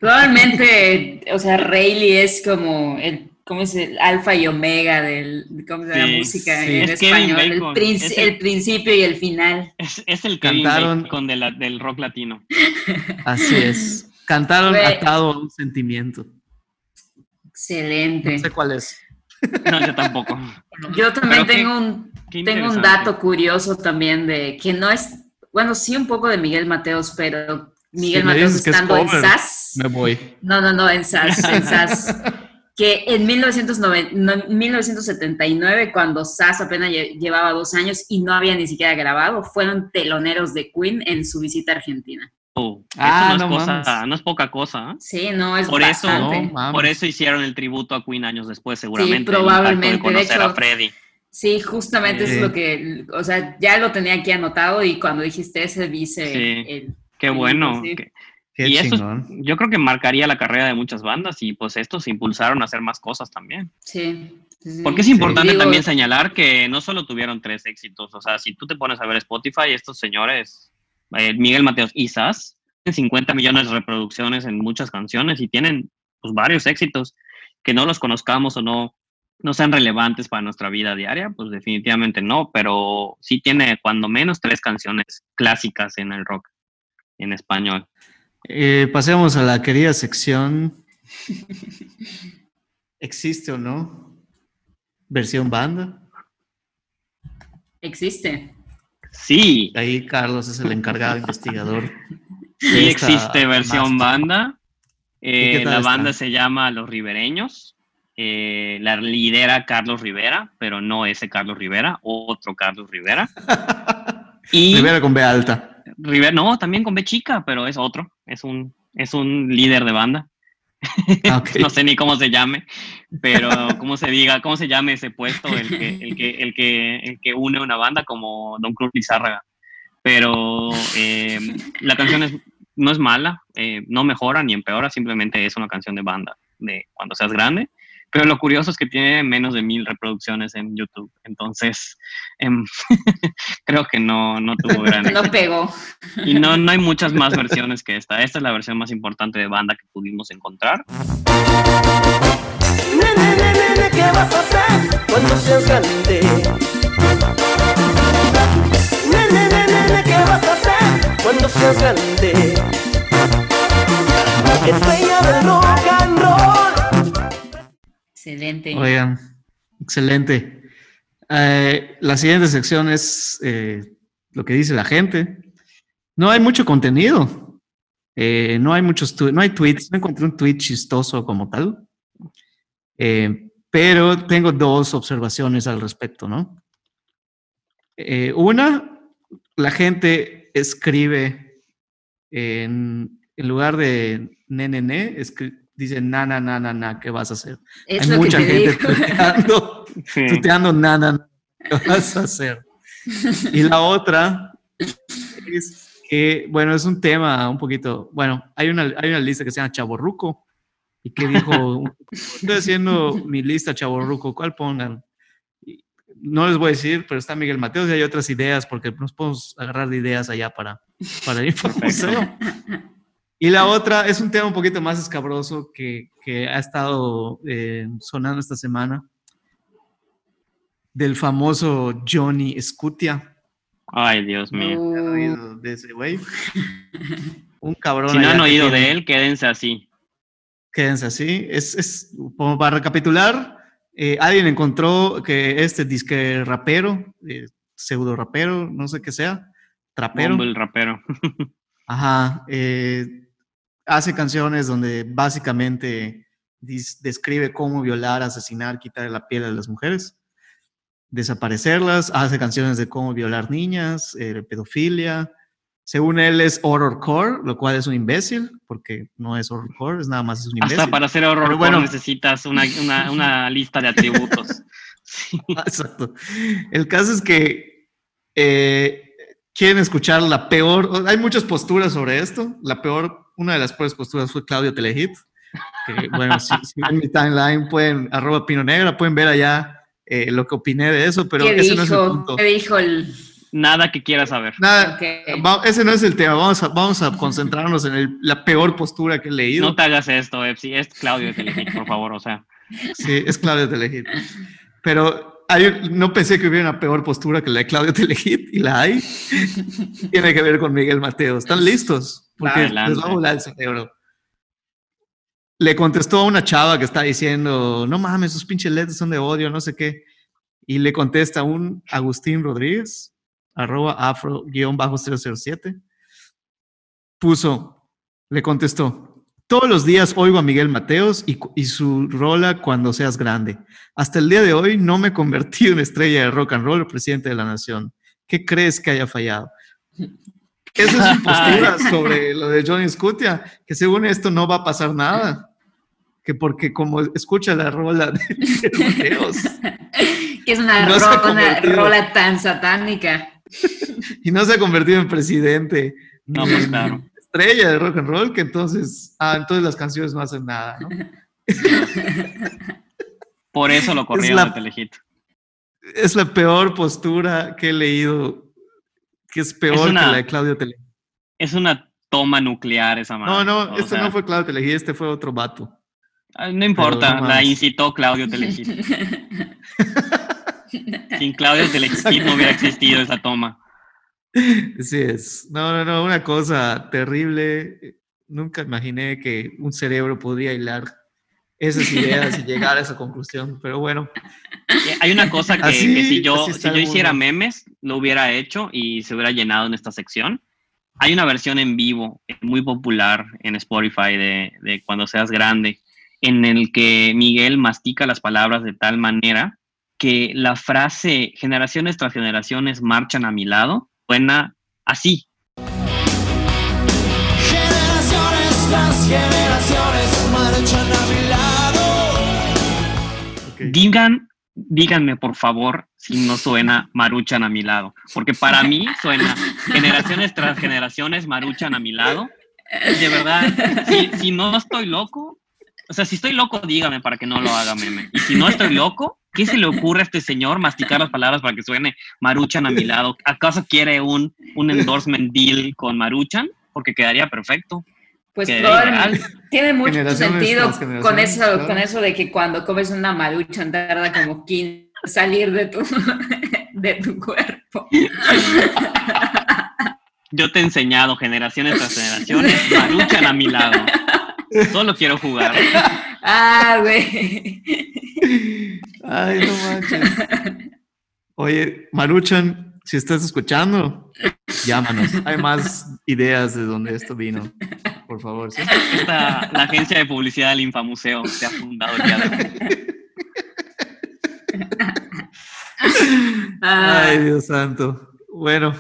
Probablemente, o sea, Rayleigh es como el ¿cómo es el alfa y omega del, ¿cómo se llama? música en español? El, principio y el final. Es, el Cantaron, con del rock latino. Así es. Cantaron atado a un sentimiento. Excelente. No sé cuál es. No, yo tampoco. Yo también tengo un, tengo un dato curioso también de que no es, bueno, sí un poco de Miguel Mateos, pero Miguel Mateos estando en SAS. Me voy. No, no, no, en SAS, en SAS. que en 1979, cuando SAS apenas llevaba dos años y no había ni siquiera grabado, fueron teloneros de Queen en su visita a Argentina. Oh, ah, no, es no, es poca cosa. ¿eh? Sí, no es por Eso, por eso hicieron el tributo a Queen años después, seguramente. Sí, probablemente. De, hecho, Sí, justamente es lo que, o sea, ya lo tenía aquí anotado y cuando dijiste ese dice... Qué bueno y eso yo creo que marcaría la carrera de muchas bandas y pues estos se impulsaron a hacer más cosas también. Sí. Porque es importante también señalar que no solo tuvieron tres éxitos, o sea, si tú te pones a ver Spotify, estos señores, eh, Miguel Mateos y Sass, tienen 50 millones de reproducciones en muchas canciones y tienen pues, varios éxitos que no los conozcamos o no, no sean relevantes para nuestra vida diaria, pues definitivamente no, pero sí tiene cuando menos tres canciones clásicas en el rock en español. Eh, pasemos a la querida sección. ¿Existe o no? ¿Versión banda? Existe. Sí. Ahí Carlos es el encargado investigador. Sí existe versión banda. Eh, la banda se llama Los Ribereños. Eh, la lidera Carlos Rivera, pero no ese Carlos Rivera, otro Carlos Rivera. y Rivera con B alta. Rivera, no, también con B chica, pero es otro. Es un, es un líder de banda. Ah, no sé ni cómo se llame, pero cómo se diga, cómo se llame ese puesto, el que, el que, el que, el que une una banda como Don Cruz Lizárraga. Pero eh, la canción es, no es mala, eh, no mejora ni empeora, simplemente es una canción de banda de cuando seas grande. Pero lo curioso es que tiene menos de mil reproducciones en YouTube. Entonces, em, creo que no, no tuvo gran No pegó. Y no, no hay muchas más versiones que esta. Esta es la versión más importante de banda que pudimos encontrar. Nene, nene, ¿qué vas a hacer cuando seas grande? Nene, nene, ¿qué vas a hacer cuando seas grande? And roll. Excelente. Oigan, excelente. Eh, la siguiente sección es eh, lo que dice la gente. No hay mucho contenido. Eh, no hay muchos no hay tweets. No encontré un tweet chistoso como tal. pero tengo dos observaciones al respecto, ¿no? una, la gente escribe en, lugar de nene, escribe dice, na, na, na, na, na, ¿qué vas a hacer? Hay mucha gente tuteando, tuteando, na, na, ¿qué vas a hacer? Y la otra es que, bueno, es un tema un poquito, bueno, hay una, hay una lista que se llama Chaborruco y que dijo, estoy haciendo mi lista Chaborruco, ¿cuál pongan? No les voy a decir, pero está Miguel Mateos y hay otras ideas porque nos podemos agarrar de ideas allá para, para ir por y la otra es un tema un poquito más escabroso que, que ha estado eh, sonando esta semana, del famoso Johnny Scutia. Ay, Dios mío. oído de ese güey? Un cabrón. Si no han oído de él, quédense así. Quédense así. Es, es como para recapitular, eh, alguien encontró que este disque rapero, eh, pseudo rapero, no sé qué sea, trapero. el rapero. Ajá. Eh, hace canciones donde básicamente describe cómo violar, asesinar, quitar la piel a las mujeres, desaparecerlas, hace canciones de cómo violar niñas, eh, pedofilia. Según él es horrorcore, lo cual es un imbécil, porque no es horrorcore, es nada más es un imbécil. Hasta para ser horrorcore bueno, necesitas una, una, lista de atributos. Exacto. El caso es que eh, quieren escuchar la peor, hay muchas posturas sobre esto, la peor una de las peores posturas fue Claudio Telehit. Que, bueno, si, ven mi timeline, pueden, arroba Pino Negra, pueden ver allá eh, lo que opiné de eso, pero ese no es el punto. ¿Qué dijo el...? Nada que quiera saber. Nada, ese no es el tema. Vamos a, vamos a concentrarnos en la peor postura que he leído. No te hagas esto, Epsi. Es Claudio Telehit, por favor, o sea. Sí, es Claudio Telehit. Pero no pensé que hubiera una peor postura que la de Claudio Telehit y la hay. Tiene que ver con Miguel Mateo. ¿Están listos? porque les va a volar el cerebro. Le contestó a una chava que está diciendo, no mames, esos pinches leds son de odio, no sé qué. Y le contesta un Agustín Rodríguez, arroba afro-007. Puso, le contestó, todos los días oigo a Miguel Mateos y, y, su rola cuando seas grande. Hasta el día de hoy no me he convertido en estrella de rock and roll o presidente de la nación. ¿Qué crees que haya fallado? Esa es su postura sobre lo de Johnny Scutia, que según esto no va a pasar nada. Que porque como escucha la rola de, Mateos. que es una, rola, tan satánica. y no se ha convertido en presidente. No, pues claro. Estrella de rock and roll, que entonces, ah, entonces las canciones no hacen nada, ¿no? Por eso lo corrieron de Telehit. Es la peor postura que he leído, que es peor que la de Claudio Telehit. Es una toma nuclear esa madre. No, no, este no fue Claudio Telehit, este fue otro vato. No importa, la incitó Claudio Telehit. Sin Claudio Telehit no hubiera existido esa toma. Sí es. No, no, no, una cosa terrible. Nunca imaginé que un cerebro podría hilar esas ideas y llegar a esa conclusión, pero bueno. Hay una cosa que, si yo, si yo hiciera memes, lo hubiera hecho y se hubiera llenado en esta sección. Hay una versión en vivo muy popular en Spotify de, de Cuando seas grande, en el que Miguel mastica las palabras de tal manera que la frase generaciones tras generaciones marchan a mi lado suena así. Generaciones tras generaciones marchan a mi lado. Digan, díganme por favor si no suena maruchan a mi lado, porque para mí suena generaciones tras generaciones maruchan a mi lado. De verdad, si, si no estoy loco, o sea, si estoy loco, dígame para que no lo haga meme. Y si no estoy loco, ¿Qué se le ocurre a este señor masticar las palabras para que suene Maruchan a mi lado? ¿Acaso quiere un, un endorsement deal con Maruchan? Porque quedaría perfecto. Pues probablemente tiene mucho sentido con eso, con eso de que cuando comes una Maruchan tarda como 15 salir de tu, de tu cuerpo. Yo te he enseñado generaciones tras generaciones, Maruchan a mi lado. Solo quiero jugar. Ah, güey. Ay, no manches. Oye, Maruchan, si estás escuchando, llámanos. Hay más ideas de dónde esto vino. Por favor. la agencia de publicidad del Infamuseo se ha fundado ya. Ay, Dios santo. Bueno,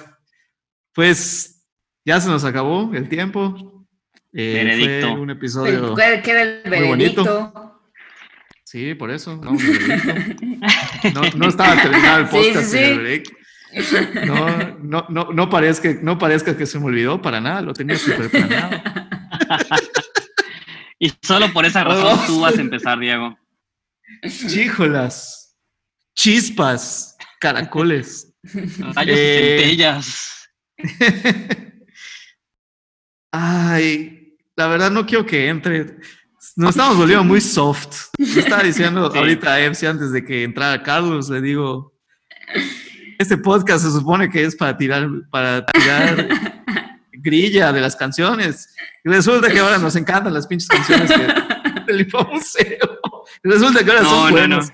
pues ya se nos acabó el tiempo. Eh, Fue un episodio. el muy bonito. Sí, por eso. No, no, estaba terminado el podcast, No, no, no, no, parezca, no parezca que se me olvidó para nada, lo tenía súper planeado. y solo por esa razón tú vas a empezar, Diego. Chíjolas, chispas, caracoles. Rayos eh, centellas. Ay, la verdad no quiero que entre nos estamos volviendo muy soft. estaba diciendo ahorita a Epsi antes de que entrara Carlos, le digo, este podcast se supone que es para tirar, para tirar grilla de las canciones. Y resulta que ahora nos encantan las pinches canciones del Museo. Resulta que ahora son buenas.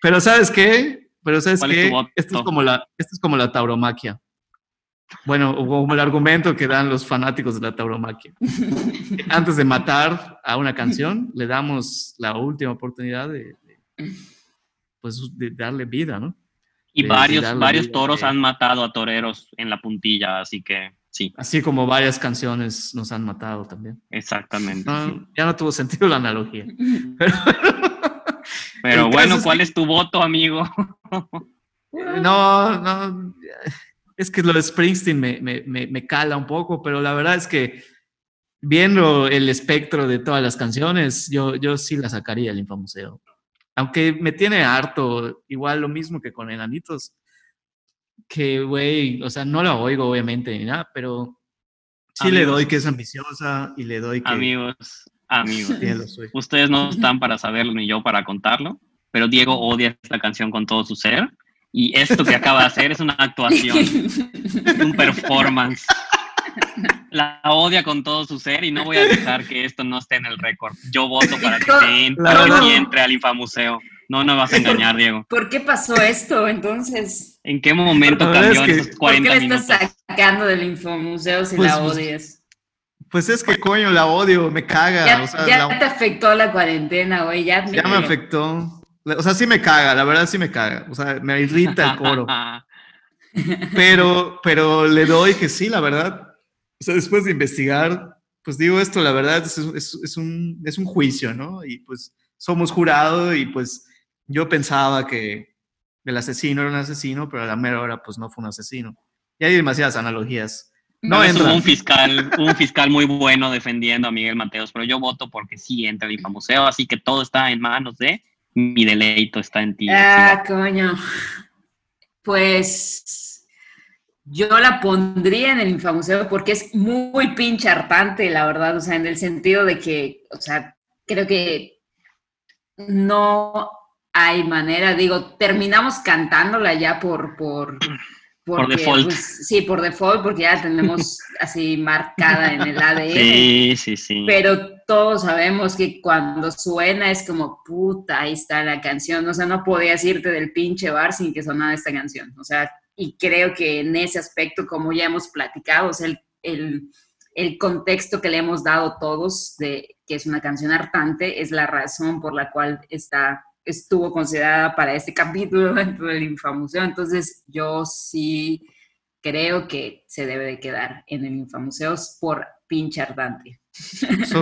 Pero ¿sabes qué? Pero ¿sabes qué? Esto es como la, esto es como la tauromaquia. Bueno, como el argumento que dan los fanáticos de la tauromaquia. Antes de matar a una canción, le damos la última oportunidad de, pues, de darle vida, ¿no? Y varios, varios toros han matado a toreros en la puntilla, así que sí. Así como varias canciones nos han matado también. Exactamente. Ya no tuvo sentido la analogía. Pero, bueno, ¿cuál es tu voto, amigo? no, no es que lo de Springsteen me, me, me, cala un poco, pero la verdad es que viendo el espectro de todas las canciones, yo, yo sí la sacaría el Infamuseo. Aunque me tiene harto, igual lo mismo que con Enanitos, que, güey, o sea, no la oigo obviamente ni nada, pero sí le doy que es ambiciosa y le doy que... Amigos, amigos, ustedes no están para saberlo ni yo para contarlo, pero Diego odia esta canción con todo su ser y esto que acaba de hacer es una actuación, un performance. La odia con todo su ser y no voy a dejar que esto no esté en el récord. Yo voto para que entre, entre al Infamuseo. No nos vas a engañar, Diego. ¿Por qué pasó esto entonces? ¿En qué momento cambió en esos 40 ¿Por qué le estás sacando del Infomuseo si pues, la pues, odias? Pues es que coño, la odio, me caga. Ya, te afectó la cuarentena, güey. Ya, ya me afectó. O sea, sí me caga, la verdad sí me caga. O sea, me irrita el coro. Pero, pero le doy que sí, la verdad. O sea, después de investigar, pues digo esto, la verdad es, es, un, es un juicio, ¿no? Y pues somos jurado y pues yo pensaba que el asesino era un asesino, pero a la mera hora pues no fue un asesino. Y hay demasiadas analogías. No, entra. un fiscal, un fiscal muy bueno defendiendo a Miguel Mateos, pero yo voto porque sí entra el infamuseo, así que todo está en manos de mi deleito está en ti. Ah, coño. Pues yo la pondría en el infamuseo porque es muy pinche hartante, la verdad, o sea, en el sentido de que, o sea, creo que no hay manera, digo, terminamos cantándola ya por, por, por default. Pues, sí, por default, porque ya tenemos así marcada en el ADN. Sí, sí, sí. Pero todos sabemos que cuando suena es como, puta, ahí está la canción. O sea, no podías irte del pinche bar sin que sonara esta canción. O sea, y creo que en ese aspecto, como ya hemos platicado, o sea, el, el, contexto que le hemos dado todos de que es una canción hartante es la razón por la cual está estuvo considerada para este capítulo dentro del Infamuseo. Entonces, yo sí creo que se debe de quedar en el Infamuseo por pinche ardante.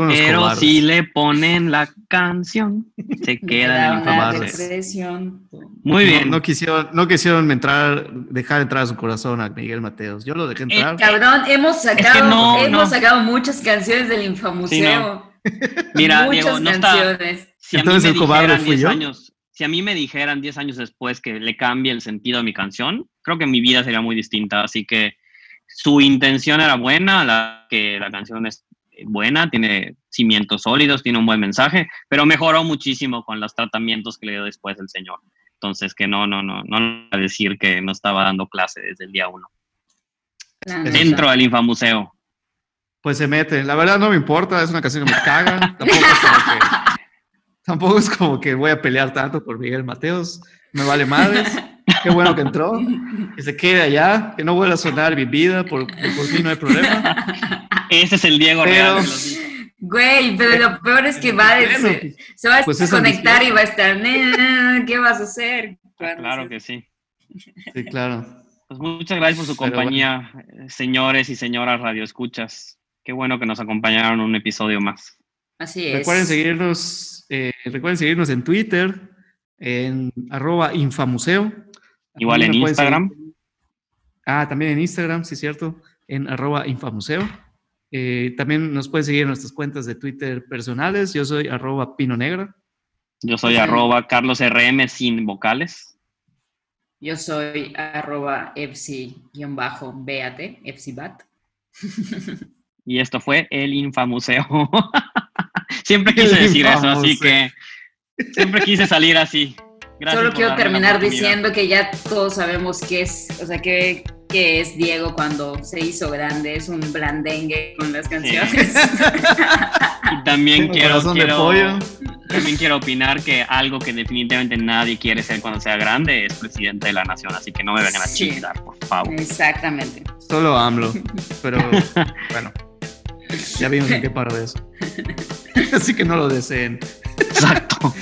Pero si le ponen la canción, se queda en el Infamuseo. Muy bien. No, quisieron, no quisieron entrar, dejar entrar a su corazón a Miguel Mateos. Yo lo dejé entrar. Eh, cabrón, hemos sacado, hemos sacado muchas canciones del Infamuseo. Mira, Diego, no está, si Entonces el cobarde fui yo. Años, si a mí me dijeran 10 años después que le cambie el sentido a mi canción, creo que mi vida sería muy distinta. Así que su intención era buena, la, que la canción es buena, tiene cimientos sólidos, tiene un buen mensaje, pero mejoró muchísimo con los tratamientos que le dio después el señor. Entonces, que no, no, no, no a decir que no estaba dando clase desde el día uno. Dentro del Infamuseo. Pues se mete. La verdad no me importa, es una canción que me caga. Tampoco es como que Tampoco es como que voy a pelear tanto por Miguel Mateos. Me vale madres. Qué bueno que entró. Que se quede allá. Que no vuelva a sonar mi vida. Por, por mí no hay problema. Ese es el Diego real. Güey, pero lo peor es que va a se, se va a pues desconectar y va a estar, ¿qué vas a hacer? Claro, que sí. Sí, claro. Pues muchas gracias por su compañía, señores y señoras radioescuchas. Qué bueno que nos acompañaron un episodio más. Así es. Recuerden seguirnos, eh, recuerden seguirnos en Twitter, en arroba infamuseo. Igual en Instagram. Ah, también en Instagram, sí es cierto, en arroba infamuseo. Eh, también nos pueden seguir en nuestras cuentas de Twitter personales. Yo soy arroba pino negra. Yo soy arroba carlos rm sin vocales. Yo soy arroba fcbat. Y esto fue el Infamuseo. siempre quise decir eso, así que siempre quise salir así. Solo quiero terminar diciendo que ya todos sabemos qué es, o sea, qué, es Diego cuando se hizo grande, es un blandengue con las canciones. y también quiero, quiero también quiero opinar que algo que definitivamente nadie quiere ser cuando sea grande es presidente de la nación, así que no me vengan a chingar, por favor. Exactamente. Solo AMLO, pero bueno. Ya vimos en qué paro de eso. Así que no lo deseen. Exacto.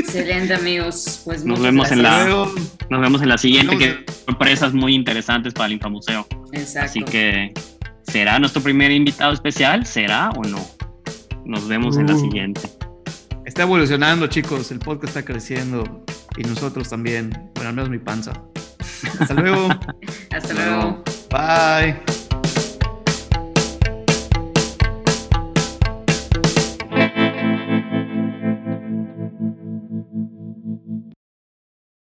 Excelente, amigos. Pues nos vemos en la nos vemos en la siguiente que sorpresas muy interesantes para el Infamuseo. Exacto. Así que será nuestro primer invitado especial, será o no. Nos vemos en la uh. siguiente. Está evolucionando, chicos. El podcast está creciendo y nosotros también. Bueno, al menos mi panza. Hasta luego. Hasta luego. Bye.